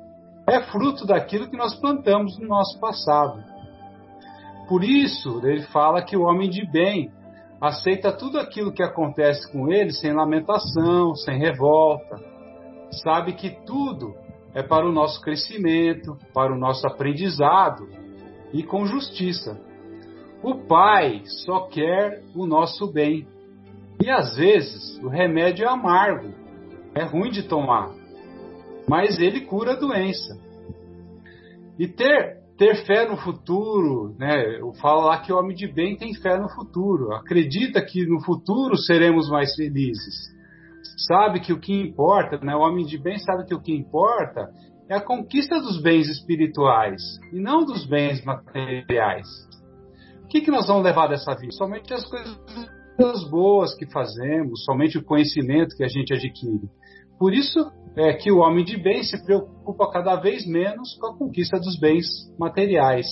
é fruto daquilo que nós plantamos no nosso passado. Por isso, ele fala que o homem de bem aceita tudo aquilo que acontece com ele sem lamentação, sem revolta. Sabe que tudo é para o nosso crescimento, para o nosso aprendizado e com justiça. O Pai só quer o nosso bem. E às vezes o remédio é amargo, é ruim de tomar, mas ele cura a doença. E ter, ter fé no futuro, né? Eu falo lá que o homem de bem tem fé no futuro, acredita que no futuro seremos mais felizes. Sabe que o que importa, né? O homem de bem sabe que o que importa é a conquista dos bens espirituais e não dos bens materiais. O que, que nós vamos levar dessa vida? Somente as coisas boas que fazemos, somente o conhecimento que a gente adquire. Por isso é que o homem de bem se preocupa cada vez menos com a conquista dos bens materiais.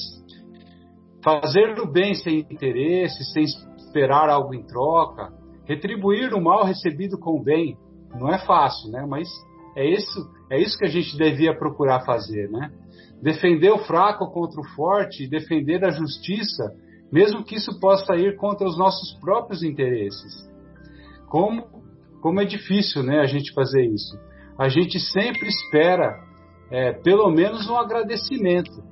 Fazer o bem sem interesse, sem esperar algo em troca, retribuir o mal recebido com o bem, não é fácil, né? Mas é isso, é isso que a gente devia procurar fazer, né? Defender o fraco contra o forte, defender a justiça, mesmo que isso possa ir contra os nossos próprios interesses. Como como é difícil né, a gente fazer isso. A gente sempre espera é, pelo menos um agradecimento.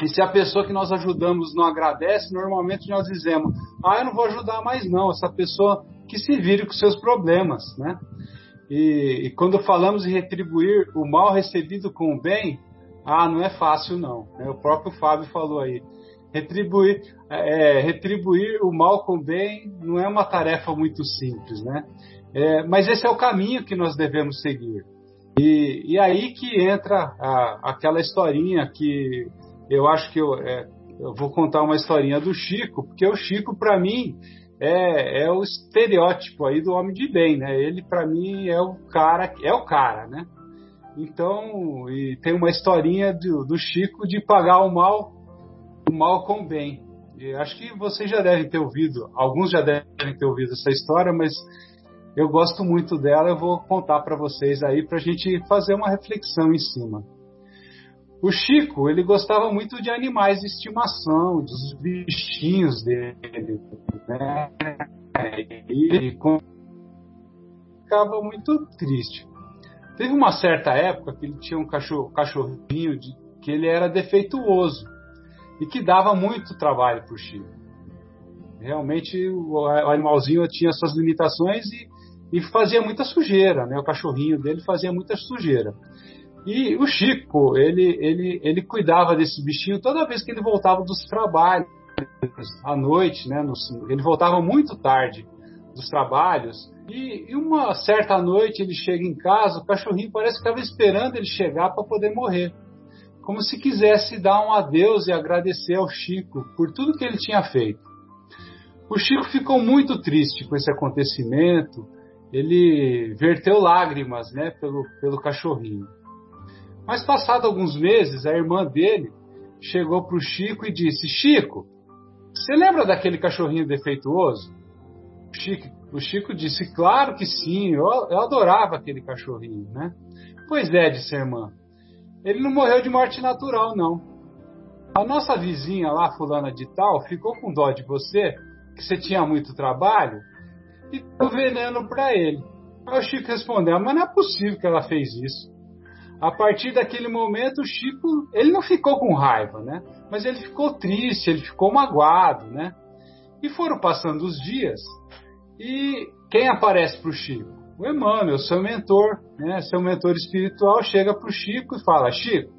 E se a pessoa que nós ajudamos não agradece, normalmente nós dizemos: Ah, eu não vou ajudar mais não, essa pessoa que se vire com seus problemas. Né? E, e quando falamos em retribuir o mal recebido com o bem, ah, não é fácil não. Né? O próprio Fábio falou aí. Retribuir, é, retribuir o mal com o bem não é uma tarefa muito simples, né? É, mas esse é o caminho que nós devemos seguir. E, e aí que entra a, aquela historinha que eu acho que eu, é, eu, vou contar uma historinha do Chico, porque o Chico, para mim, é, é, o estereótipo aí do homem de bem, né? Ele, para mim, é o cara, é o cara, né? Então, e tem uma historinha do, do Chico de pagar o mal, o mal com o bem. E acho que vocês já devem ter ouvido, alguns já devem ter ouvido essa história, mas eu gosto muito dela, eu vou contar para vocês aí para a gente fazer uma reflexão em cima. O Chico, ele gostava muito de animais de estimação, dos bichinhos dele, né? E ele ficava muito triste. Teve uma certa época que ele tinha um cachorro, cachorrinho de, que ele era defeituoso e que dava muito trabalho para o Chico. Realmente o, animalzinho tinha suas limitações e e fazia muita sujeira, né? O cachorrinho dele fazia muita sujeira. E o Chico, ele, ele, ele cuidava desse bichinho toda vez que ele voltava dos trabalhos, à noite, né? No, ele voltava muito tarde dos trabalhos. E, e, uma certa noite ele chega em casa, o cachorrinho parece que estava esperando ele chegar para poder morrer. Como se quisesse dar um adeus e agradecer ao Chico por tudo que ele tinha feito. O Chico ficou muito triste com esse acontecimento ele verteu lágrimas né, pelo, pelo cachorrinho. Mas passado alguns meses, a irmã dele chegou para o Chico e disse: Chico, você lembra daquele cachorrinho defeituoso? O Chico, o Chico disse: Claro que sim, eu, eu adorava aquele cachorrinho, né? Pois é, disse a irmã. Ele não morreu de morte natural, não. A nossa vizinha lá, fulana de tal, ficou com dó de você, que você tinha muito trabalho, e deu veneno para ele. Aí o Chico respondeu: Mas não é possível que ela fez isso. A partir daquele momento, o Chico, ele não ficou com raiva, né? Mas ele ficou triste, ele ficou magoado, né? E foram passando os dias e quem aparece para o Chico? O Emmanuel, seu mentor, né, seu mentor espiritual, chega para o Chico e fala: Chico,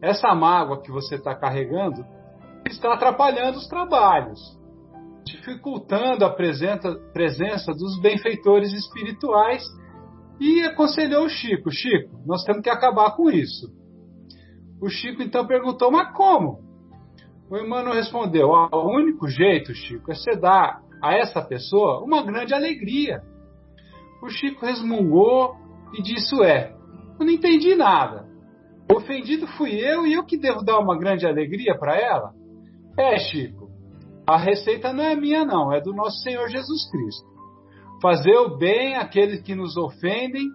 essa mágoa que você está carregando está atrapalhando os trabalhos, dificultando a presença, presença dos benfeitores espirituais. E aconselhou o Chico: Chico, nós temos que acabar com isso. O Chico então perguntou: Mas como? O Emmanuel respondeu: O único jeito, Chico, é você dar a essa pessoa uma grande alegria. O Chico resmungou e disse: É, eu não entendi nada. Ofendido fui eu e eu que devo dar uma grande alegria para ela? É, Chico, a receita não é minha, não, é do nosso Senhor Jesus Cristo. Fazer o bem àqueles que nos ofendem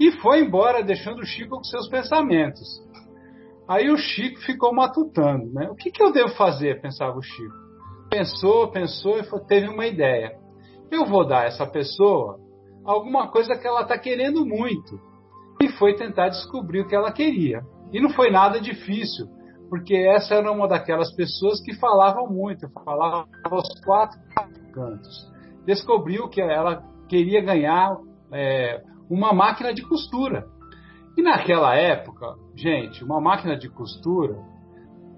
e foi embora, deixando o Chico com seus pensamentos. Aí o Chico ficou matutando, né? O que, que eu devo fazer? pensava o Chico. Pensou, pensou e teve uma ideia. Eu vou dar a essa pessoa alguma coisa que ela está querendo muito. E foi tentar descobrir o que ela queria. E não foi nada difícil, porque essa era uma daquelas pessoas que falavam muito, falava aos quatro cantos. Descobriu que ela queria ganhar é, uma máquina de costura. E naquela época, gente, uma máquina de costura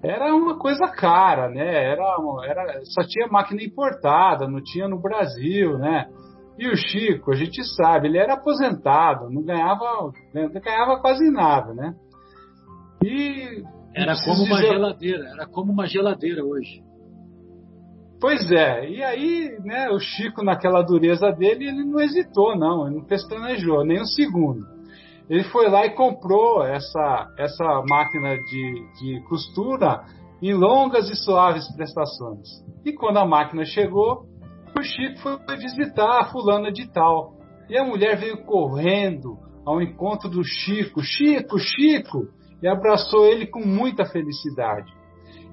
era uma coisa cara, né? Era, era, só tinha máquina importada, não tinha no Brasil, né? E o Chico, a gente sabe, ele era aposentado, não ganhava, não ganhava quase nada, né? E era como uma dizer... geladeira, era como uma geladeira hoje. Pois é, e aí, né, o Chico, naquela dureza dele, ele não hesitou, não, ele não pestanejou nem um segundo. Ele foi lá e comprou essa, essa máquina de, de costura em longas e suaves prestações. E quando a máquina chegou, o Chico foi visitar a fulana de tal. E a mulher veio correndo ao encontro do Chico. Chico, Chico! E abraçou ele com muita felicidade.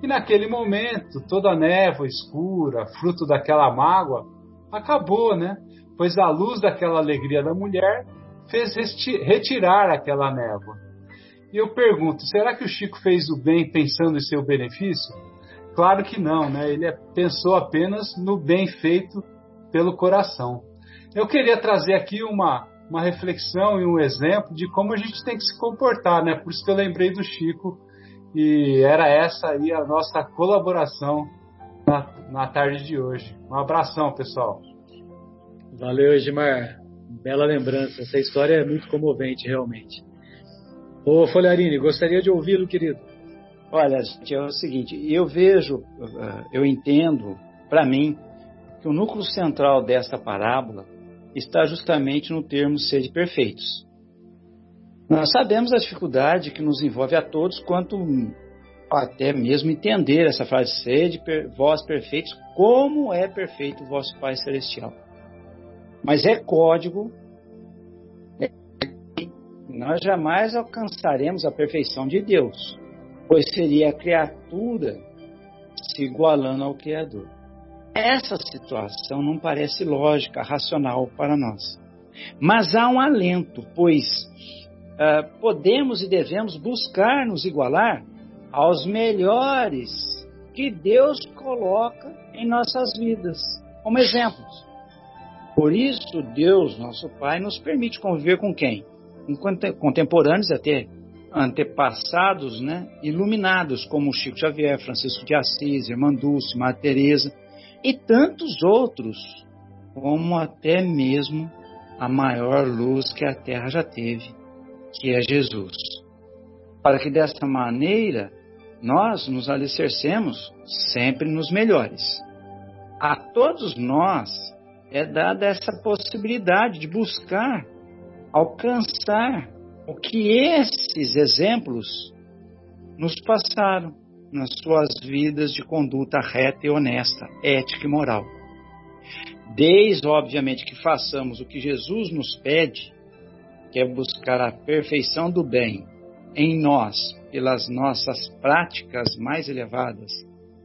E naquele momento, toda a névoa escura, fruto daquela mágoa, acabou, né? Pois a luz daquela alegria da mulher fez retirar aquela névoa. E eu pergunto, será que o Chico fez o bem pensando em seu benefício? Claro que não, né? Ele pensou apenas no bem feito pelo coração. Eu queria trazer aqui uma, uma reflexão e um exemplo de como a gente tem que se comportar, né? Por isso que eu lembrei do Chico e era essa aí a nossa colaboração na, na tarde de hoje. Um abração, pessoal. Valeu, Edmar. Bela lembrança. Essa história é muito comovente, realmente. Ô, Folharini, gostaria de ouvi-lo, querido. Olha, gente, é o seguinte, eu vejo, eh, eu entendo, para mim, que o núcleo central desta parábola está justamente no termo sede perfeitos. Nós sabemos a dificuldade que nos envolve a todos quanto até mesmo entender essa frase sede vós perfeitos, como é perfeito o vosso Pai Celestial. Mas é código, nós jamais alcançaremos a perfeição de Deus pois seria a criatura se igualando ao Criador. Essa situação não parece lógica, racional para nós. Mas há um alento, pois uh, podemos e devemos buscar nos igualar aos melhores que Deus coloca em nossas vidas, como exemplos. Por isso, Deus, nosso Pai, nos permite conviver com quem? Com contemporâneos até antepassados né, iluminados, como Chico Xavier, Francisco de Assis, Irmã Dulce, Maria Teresa e tantos outros, como até mesmo a maior luz que a Terra já teve, que é Jesus. Para que dessa maneira nós nos alicercemos sempre nos melhores. A todos nós é dada essa possibilidade de buscar alcançar o que esses exemplos nos passaram nas suas vidas de conduta reta e honesta, ética e moral. Desde, obviamente, que façamos o que Jesus nos pede, que é buscar a perfeição do bem em nós, pelas nossas práticas mais elevadas,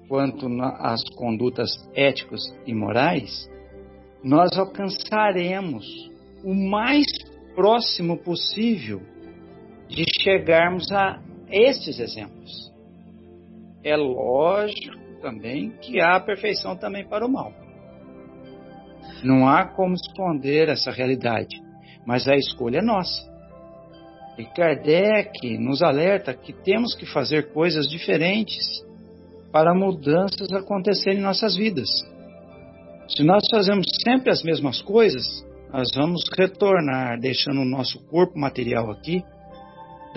quanto às condutas éticas e morais, nós alcançaremos o mais próximo possível de chegarmos a estes exemplos. É lógico também que há perfeição também para o mal. Não há como esconder essa realidade. Mas a escolha é nossa. E Kardec nos alerta que temos que fazer coisas diferentes para mudanças acontecerem em nossas vidas. Se nós fazemos sempre as mesmas coisas, nós vamos retornar deixando o nosso corpo material aqui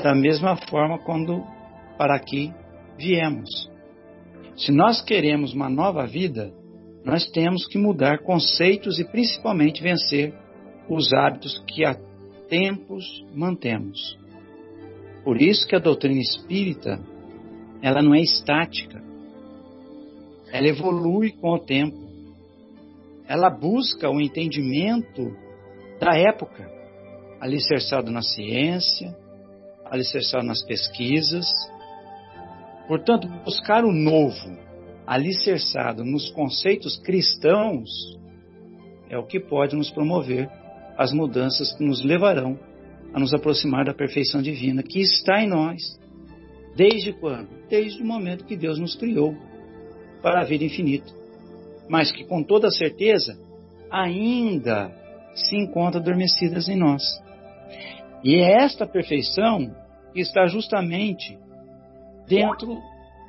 da mesma forma quando para aqui viemos. Se nós queremos uma nova vida, nós temos que mudar conceitos e principalmente vencer os hábitos que há tempos mantemos. Por isso que a doutrina espírita, ela não é estática. Ela evolui com o tempo. Ela busca o entendimento da época, alicerçado na ciência, alicerçado nas pesquisas. Portanto, buscar o novo, alicerçado nos conceitos cristãos, é o que pode nos promover as mudanças que nos levarão a nos aproximar da perfeição divina que está em nós. Desde quando? Desde o momento que Deus nos criou para a vida infinita. Mas que com toda certeza ainda se encontra adormecidas em nós. E é esta perfeição que está justamente dentro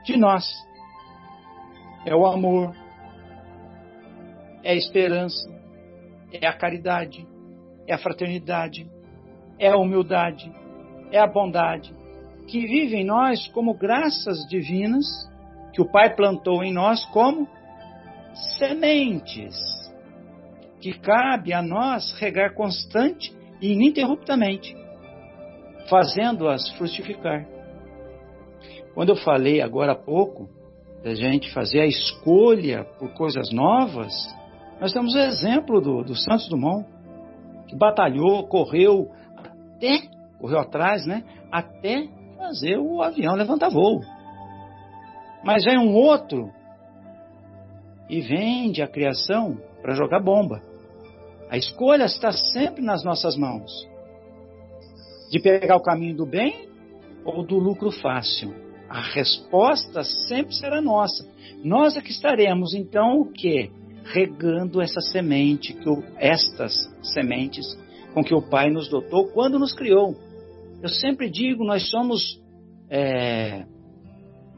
de nós. É o amor, é a esperança, é a caridade, é a fraternidade, é a humildade, é a bondade, que vive em nós como graças divinas que o Pai plantou em nós como sementes, que cabe a nós regar constante e ininterruptamente, fazendo-as frutificar. Quando eu falei agora há pouco da gente fazer a escolha por coisas novas, nós temos o exemplo do, do Santos Dumont, que batalhou, correu até, correu atrás, né? Até fazer o avião levantar voo. Mas vem um outro e vende a criação para jogar bomba. A escolha está sempre nas nossas mãos. De pegar o caminho do bem ou do lucro fácil. A resposta sempre será nossa. Nós é que estaremos, então, o quê? Regando essa semente, que estas sementes com que o Pai nos dotou quando nos criou. Eu sempre digo, nós somos é,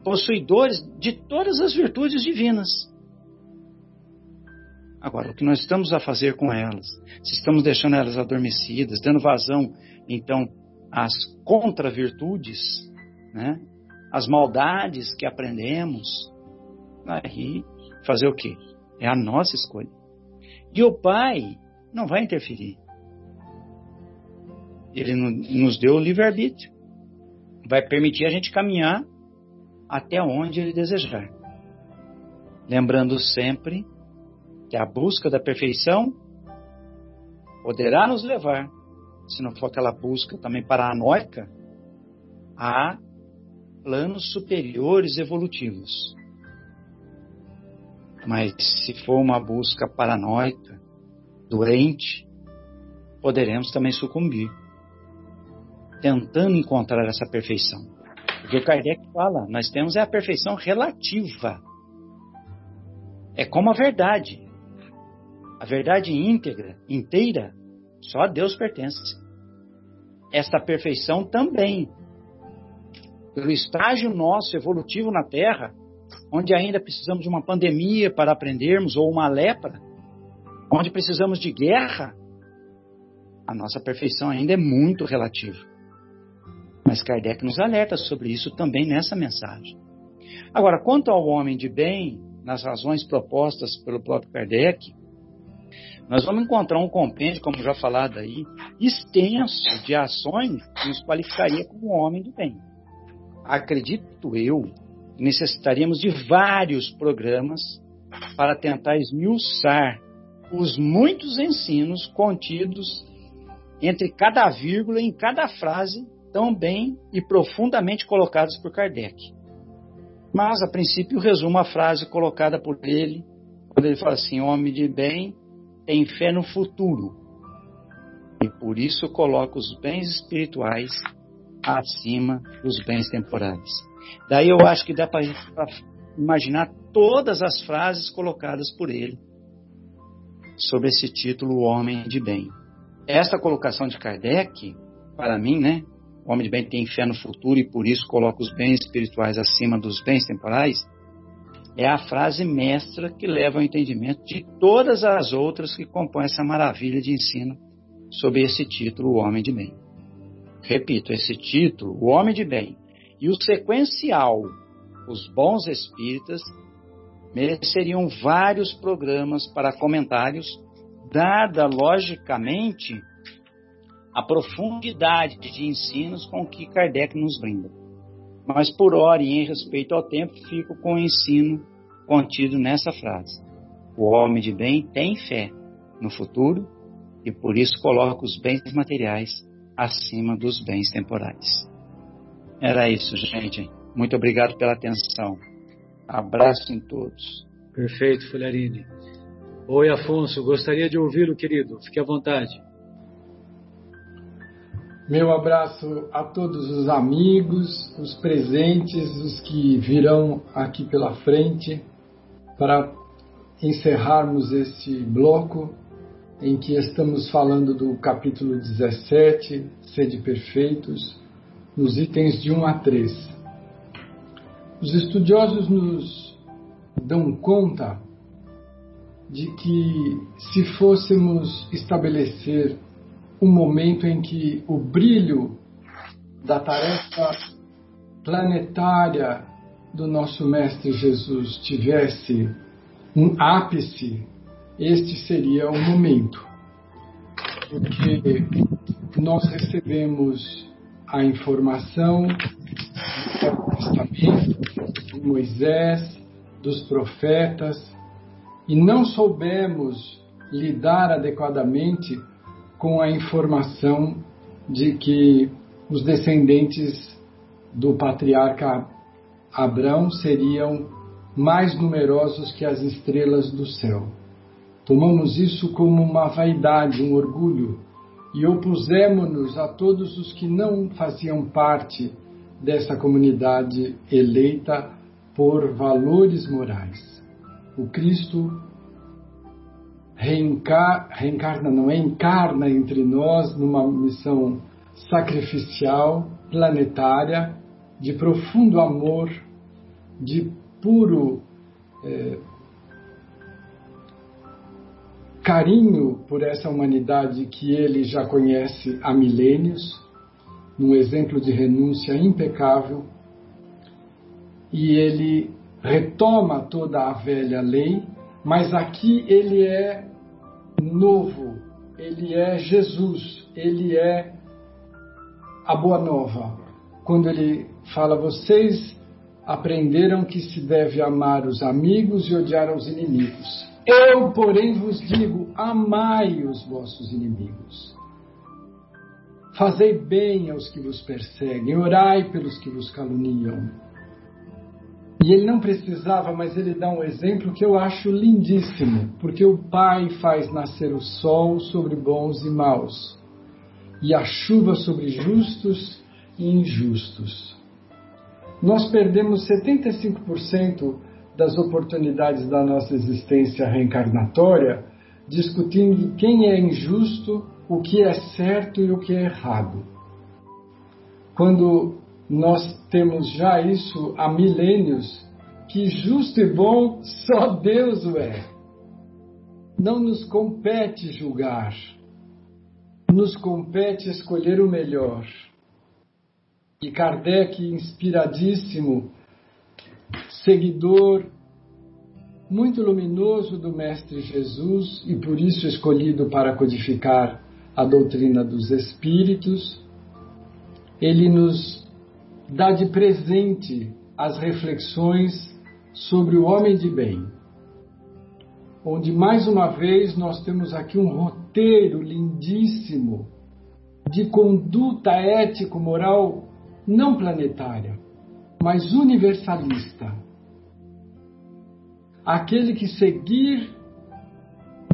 possuidores de todas as virtudes divinas. Agora, o que nós estamos a fazer com elas? Se estamos deixando elas adormecidas, dando vazão, então, às contra-virtudes, né? as maldades que aprendemos, aí fazer o quê? É a nossa escolha. E o Pai não vai interferir. Ele nos deu o livre-arbítrio. Vai permitir a gente caminhar até onde ele desejar. Lembrando sempre que a busca da perfeição poderá nos levar, se não for aquela busca também paranoica, a planos superiores evolutivos. Mas se for uma busca paranoica, doente, poderemos também sucumbir, tentando encontrar essa perfeição. Porque Kardec fala, nós temos é a perfeição relativa. É como a verdade. A verdade íntegra, inteira, só a Deus pertence. Esta perfeição também, pelo estágio nosso evolutivo na Terra, onde ainda precisamos de uma pandemia para aprendermos, ou uma lepra, onde precisamos de guerra, a nossa perfeição ainda é muito relativa. Mas Kardec nos alerta sobre isso também nessa mensagem. Agora, quanto ao homem de bem, nas razões propostas pelo próprio Kardec, nós vamos encontrar um compêndio, como já falado aí, extenso de ações que nos qualificaria como homem de bem. Acredito eu necessitaríamos de vários programas para tentar esmiuçar os muitos ensinos contidos entre cada vírgula em cada frase tão bem e profundamente colocados por Kardec. Mas, a princípio, resumo a frase colocada por ele, quando ele fala assim: homem de bem tem fé no futuro, e por isso coloca os bens espirituais acima dos bens temporais. Daí eu acho que dá para imaginar todas as frases colocadas por ele sobre esse título, o Homem de Bem. essa colocação de Kardec, para mim, né? O homem de bem tem fé no futuro e por isso coloca os bens espirituais acima dos bens temporais. É a frase mestra que leva ao entendimento de todas as outras que compõem essa maravilha de ensino sob esse título, o homem de bem. Repito, esse título, o homem de bem, e o sequencial, os bons espíritas, mereceriam vários programas para comentários, dada logicamente a profundidade de ensinos com que Kardec nos brinda. Mas por hora e em respeito ao tempo, fico com o ensino contido nessa frase. O homem de bem tem fé no futuro e por isso coloca os bens materiais acima dos bens temporais. Era isso, gente. Muito obrigado pela atenção. Abraço em todos. Perfeito, Folharini. Oi, Afonso, gostaria de ouvi-lo, querido. Fique à vontade. Meu abraço a todos os amigos, os presentes, os que virão aqui pela frente, para encerrarmos este bloco em que estamos falando do capítulo 17, Sede Perfeitos, nos itens de 1 a 3. Os estudiosos nos dão conta de que se fôssemos estabelecer um momento em que o brilho da tarefa planetária do nosso Mestre Jesus tivesse um ápice, este seria o momento. Porque nós recebemos a informação do Testamento, de Moisés, dos profetas, e não soubemos lidar adequadamente com a informação de que os descendentes do patriarca Abraão seriam mais numerosos que as estrelas do céu. Tomamos isso como uma vaidade, um orgulho, e opusemos-nos a todos os que não faziam parte dessa comunidade eleita por valores morais. O Cristo reencarna, reencarna, não é? Encarna entre nós numa missão sacrificial, planetária, de profundo amor, de puro é, carinho por essa humanidade que ele já conhece há milênios, num exemplo de renúncia impecável, e ele retoma toda a velha lei, mas aqui ele é novo, ele é Jesus, ele é a boa nova. Quando ele fala, vocês aprenderam que se deve amar os amigos e odiar os inimigos. Eu, porém, vos digo: amai os vossos inimigos. Fazei bem aos que vos perseguem, orai pelos que vos caluniam. E ele não precisava, mas ele dá um exemplo que eu acho lindíssimo, porque o Pai faz nascer o sol sobre bons e maus, e a chuva sobre justos e injustos. Nós perdemos 75% das oportunidades da nossa existência reencarnatória discutindo quem é injusto, o que é certo e o que é errado. Quando nós temos já isso há milênios, que justo e bom só Deus o é. Não nos compete julgar, nos compete escolher o melhor. E Kardec, inspiradíssimo, seguidor muito luminoso do Mestre Jesus e por isso escolhido para codificar a doutrina dos Espíritos, ele nos dá de presente as reflexões sobre o homem de bem, onde mais uma vez nós temos aqui um roteiro lindíssimo de conduta ético-moral não planetária, mas universalista. Aquele que seguir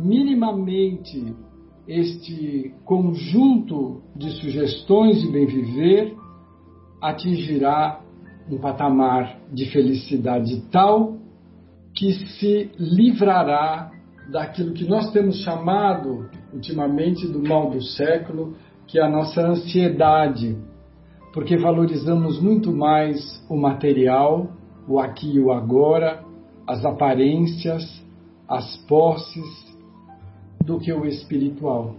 minimamente este conjunto de sugestões de bem viver atingirá um patamar de felicidade tal que se livrará daquilo que nós temos chamado ultimamente do mal do século, que é a nossa ansiedade, porque valorizamos muito mais o material, o aqui e o agora, as aparências, as posses, do que o espiritual.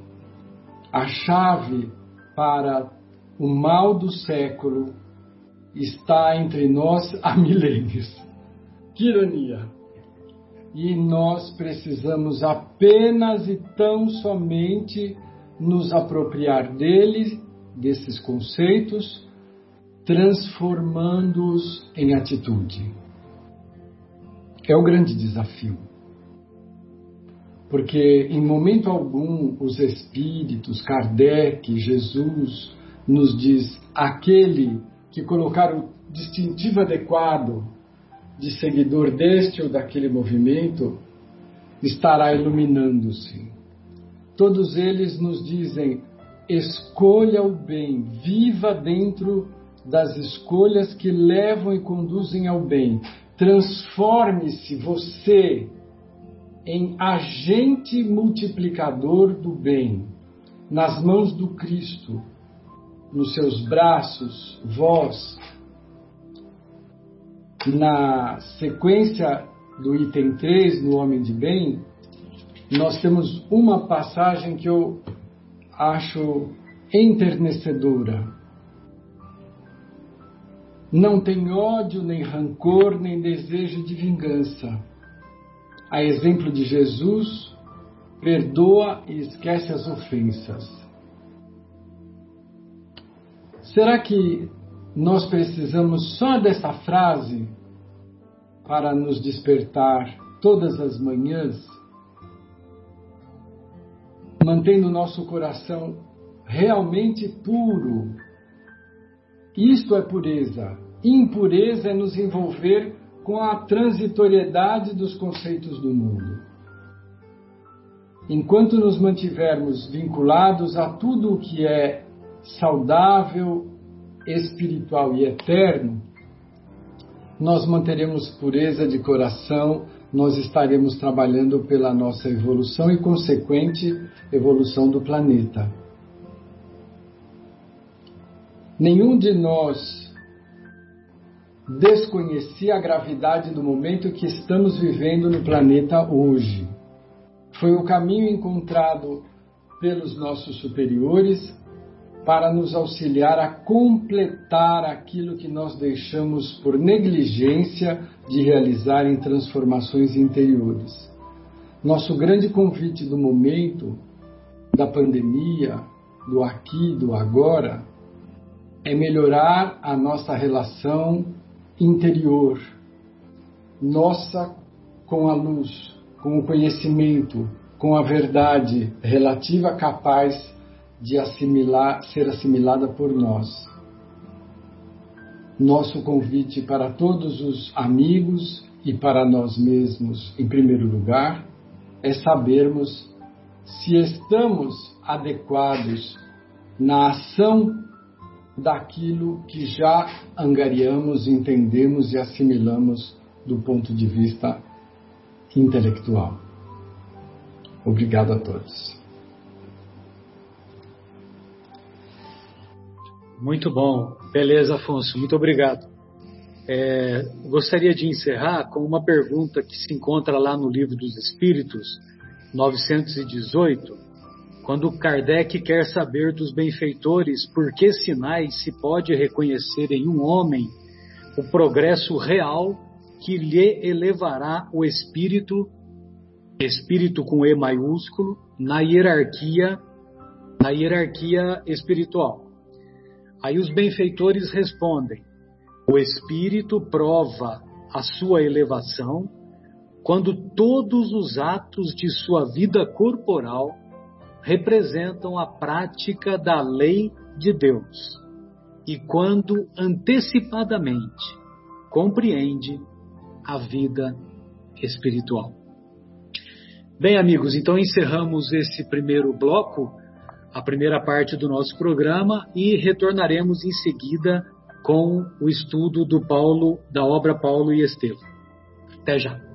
A chave para o mal do século está entre nós há [laughs] milênios. Que ironia! E nós precisamos apenas e tão somente nos apropriar dele, desses conceitos, transformando-os em atitude. É o grande desafio. Porque em momento algum os espíritos, Kardec, Jesus, nos diz aquele que colocar o distintivo adequado de seguidor deste ou daquele movimento estará iluminando-se. Todos eles nos dizem: escolha o bem, viva dentro das escolhas que levam e conduzem ao bem. Transforme-se você em agente multiplicador do bem, nas mãos do Cristo, nos seus braços, vós. Na sequência do item 3, no Homem de Bem, nós temos uma passagem que eu acho enternecedora. Não tem ódio, nem rancor, nem desejo de vingança. A exemplo de Jesus, perdoa e esquece as ofensas. Será que nós precisamos só dessa frase para nos despertar todas as manhãs, mantendo nosso coração realmente puro isto é pureza. Impureza é nos envolver com a transitoriedade dos conceitos do mundo. Enquanto nos mantivermos vinculados a tudo o que é saudável, espiritual e eterno, nós manteremos pureza de coração, nós estaremos trabalhando pela nossa evolução e consequente evolução do planeta. Nenhum de nós desconhecia a gravidade do momento que estamos vivendo no planeta hoje. Foi o caminho encontrado pelos nossos superiores para nos auxiliar a completar aquilo que nós deixamos por negligência de realizar em transformações interiores. Nosso grande convite do momento, da pandemia, do aqui, do agora, é melhorar a nossa relação interior, nossa com a luz, com o conhecimento, com a verdade relativa capaz de assimilar, ser assimilada por nós. Nosso convite para todos os amigos e para nós mesmos, em primeiro lugar, é sabermos se estamos adequados na ação daquilo que já angariamos, entendemos e assimilamos do ponto de vista intelectual. Obrigado a todos. Muito bom. Beleza, Afonso. Muito obrigado. É, gostaria de encerrar com uma pergunta que se encontra lá no Livro dos Espíritos, 918, quando Kardec quer saber dos benfeitores por que sinais se pode reconhecer em um homem o progresso real que lhe elevará o espírito, espírito com E maiúsculo, na hierarquia, na hierarquia espiritual. Aí os benfeitores respondem: o espírito prova a sua elevação quando todos os atos de sua vida corporal representam a prática da lei de Deus e quando antecipadamente compreende a vida espiritual. Bem, amigos, então encerramos esse primeiro bloco, a primeira parte do nosso programa e retornaremos em seguida com o estudo do Paulo, da obra Paulo e Estevão. Até já.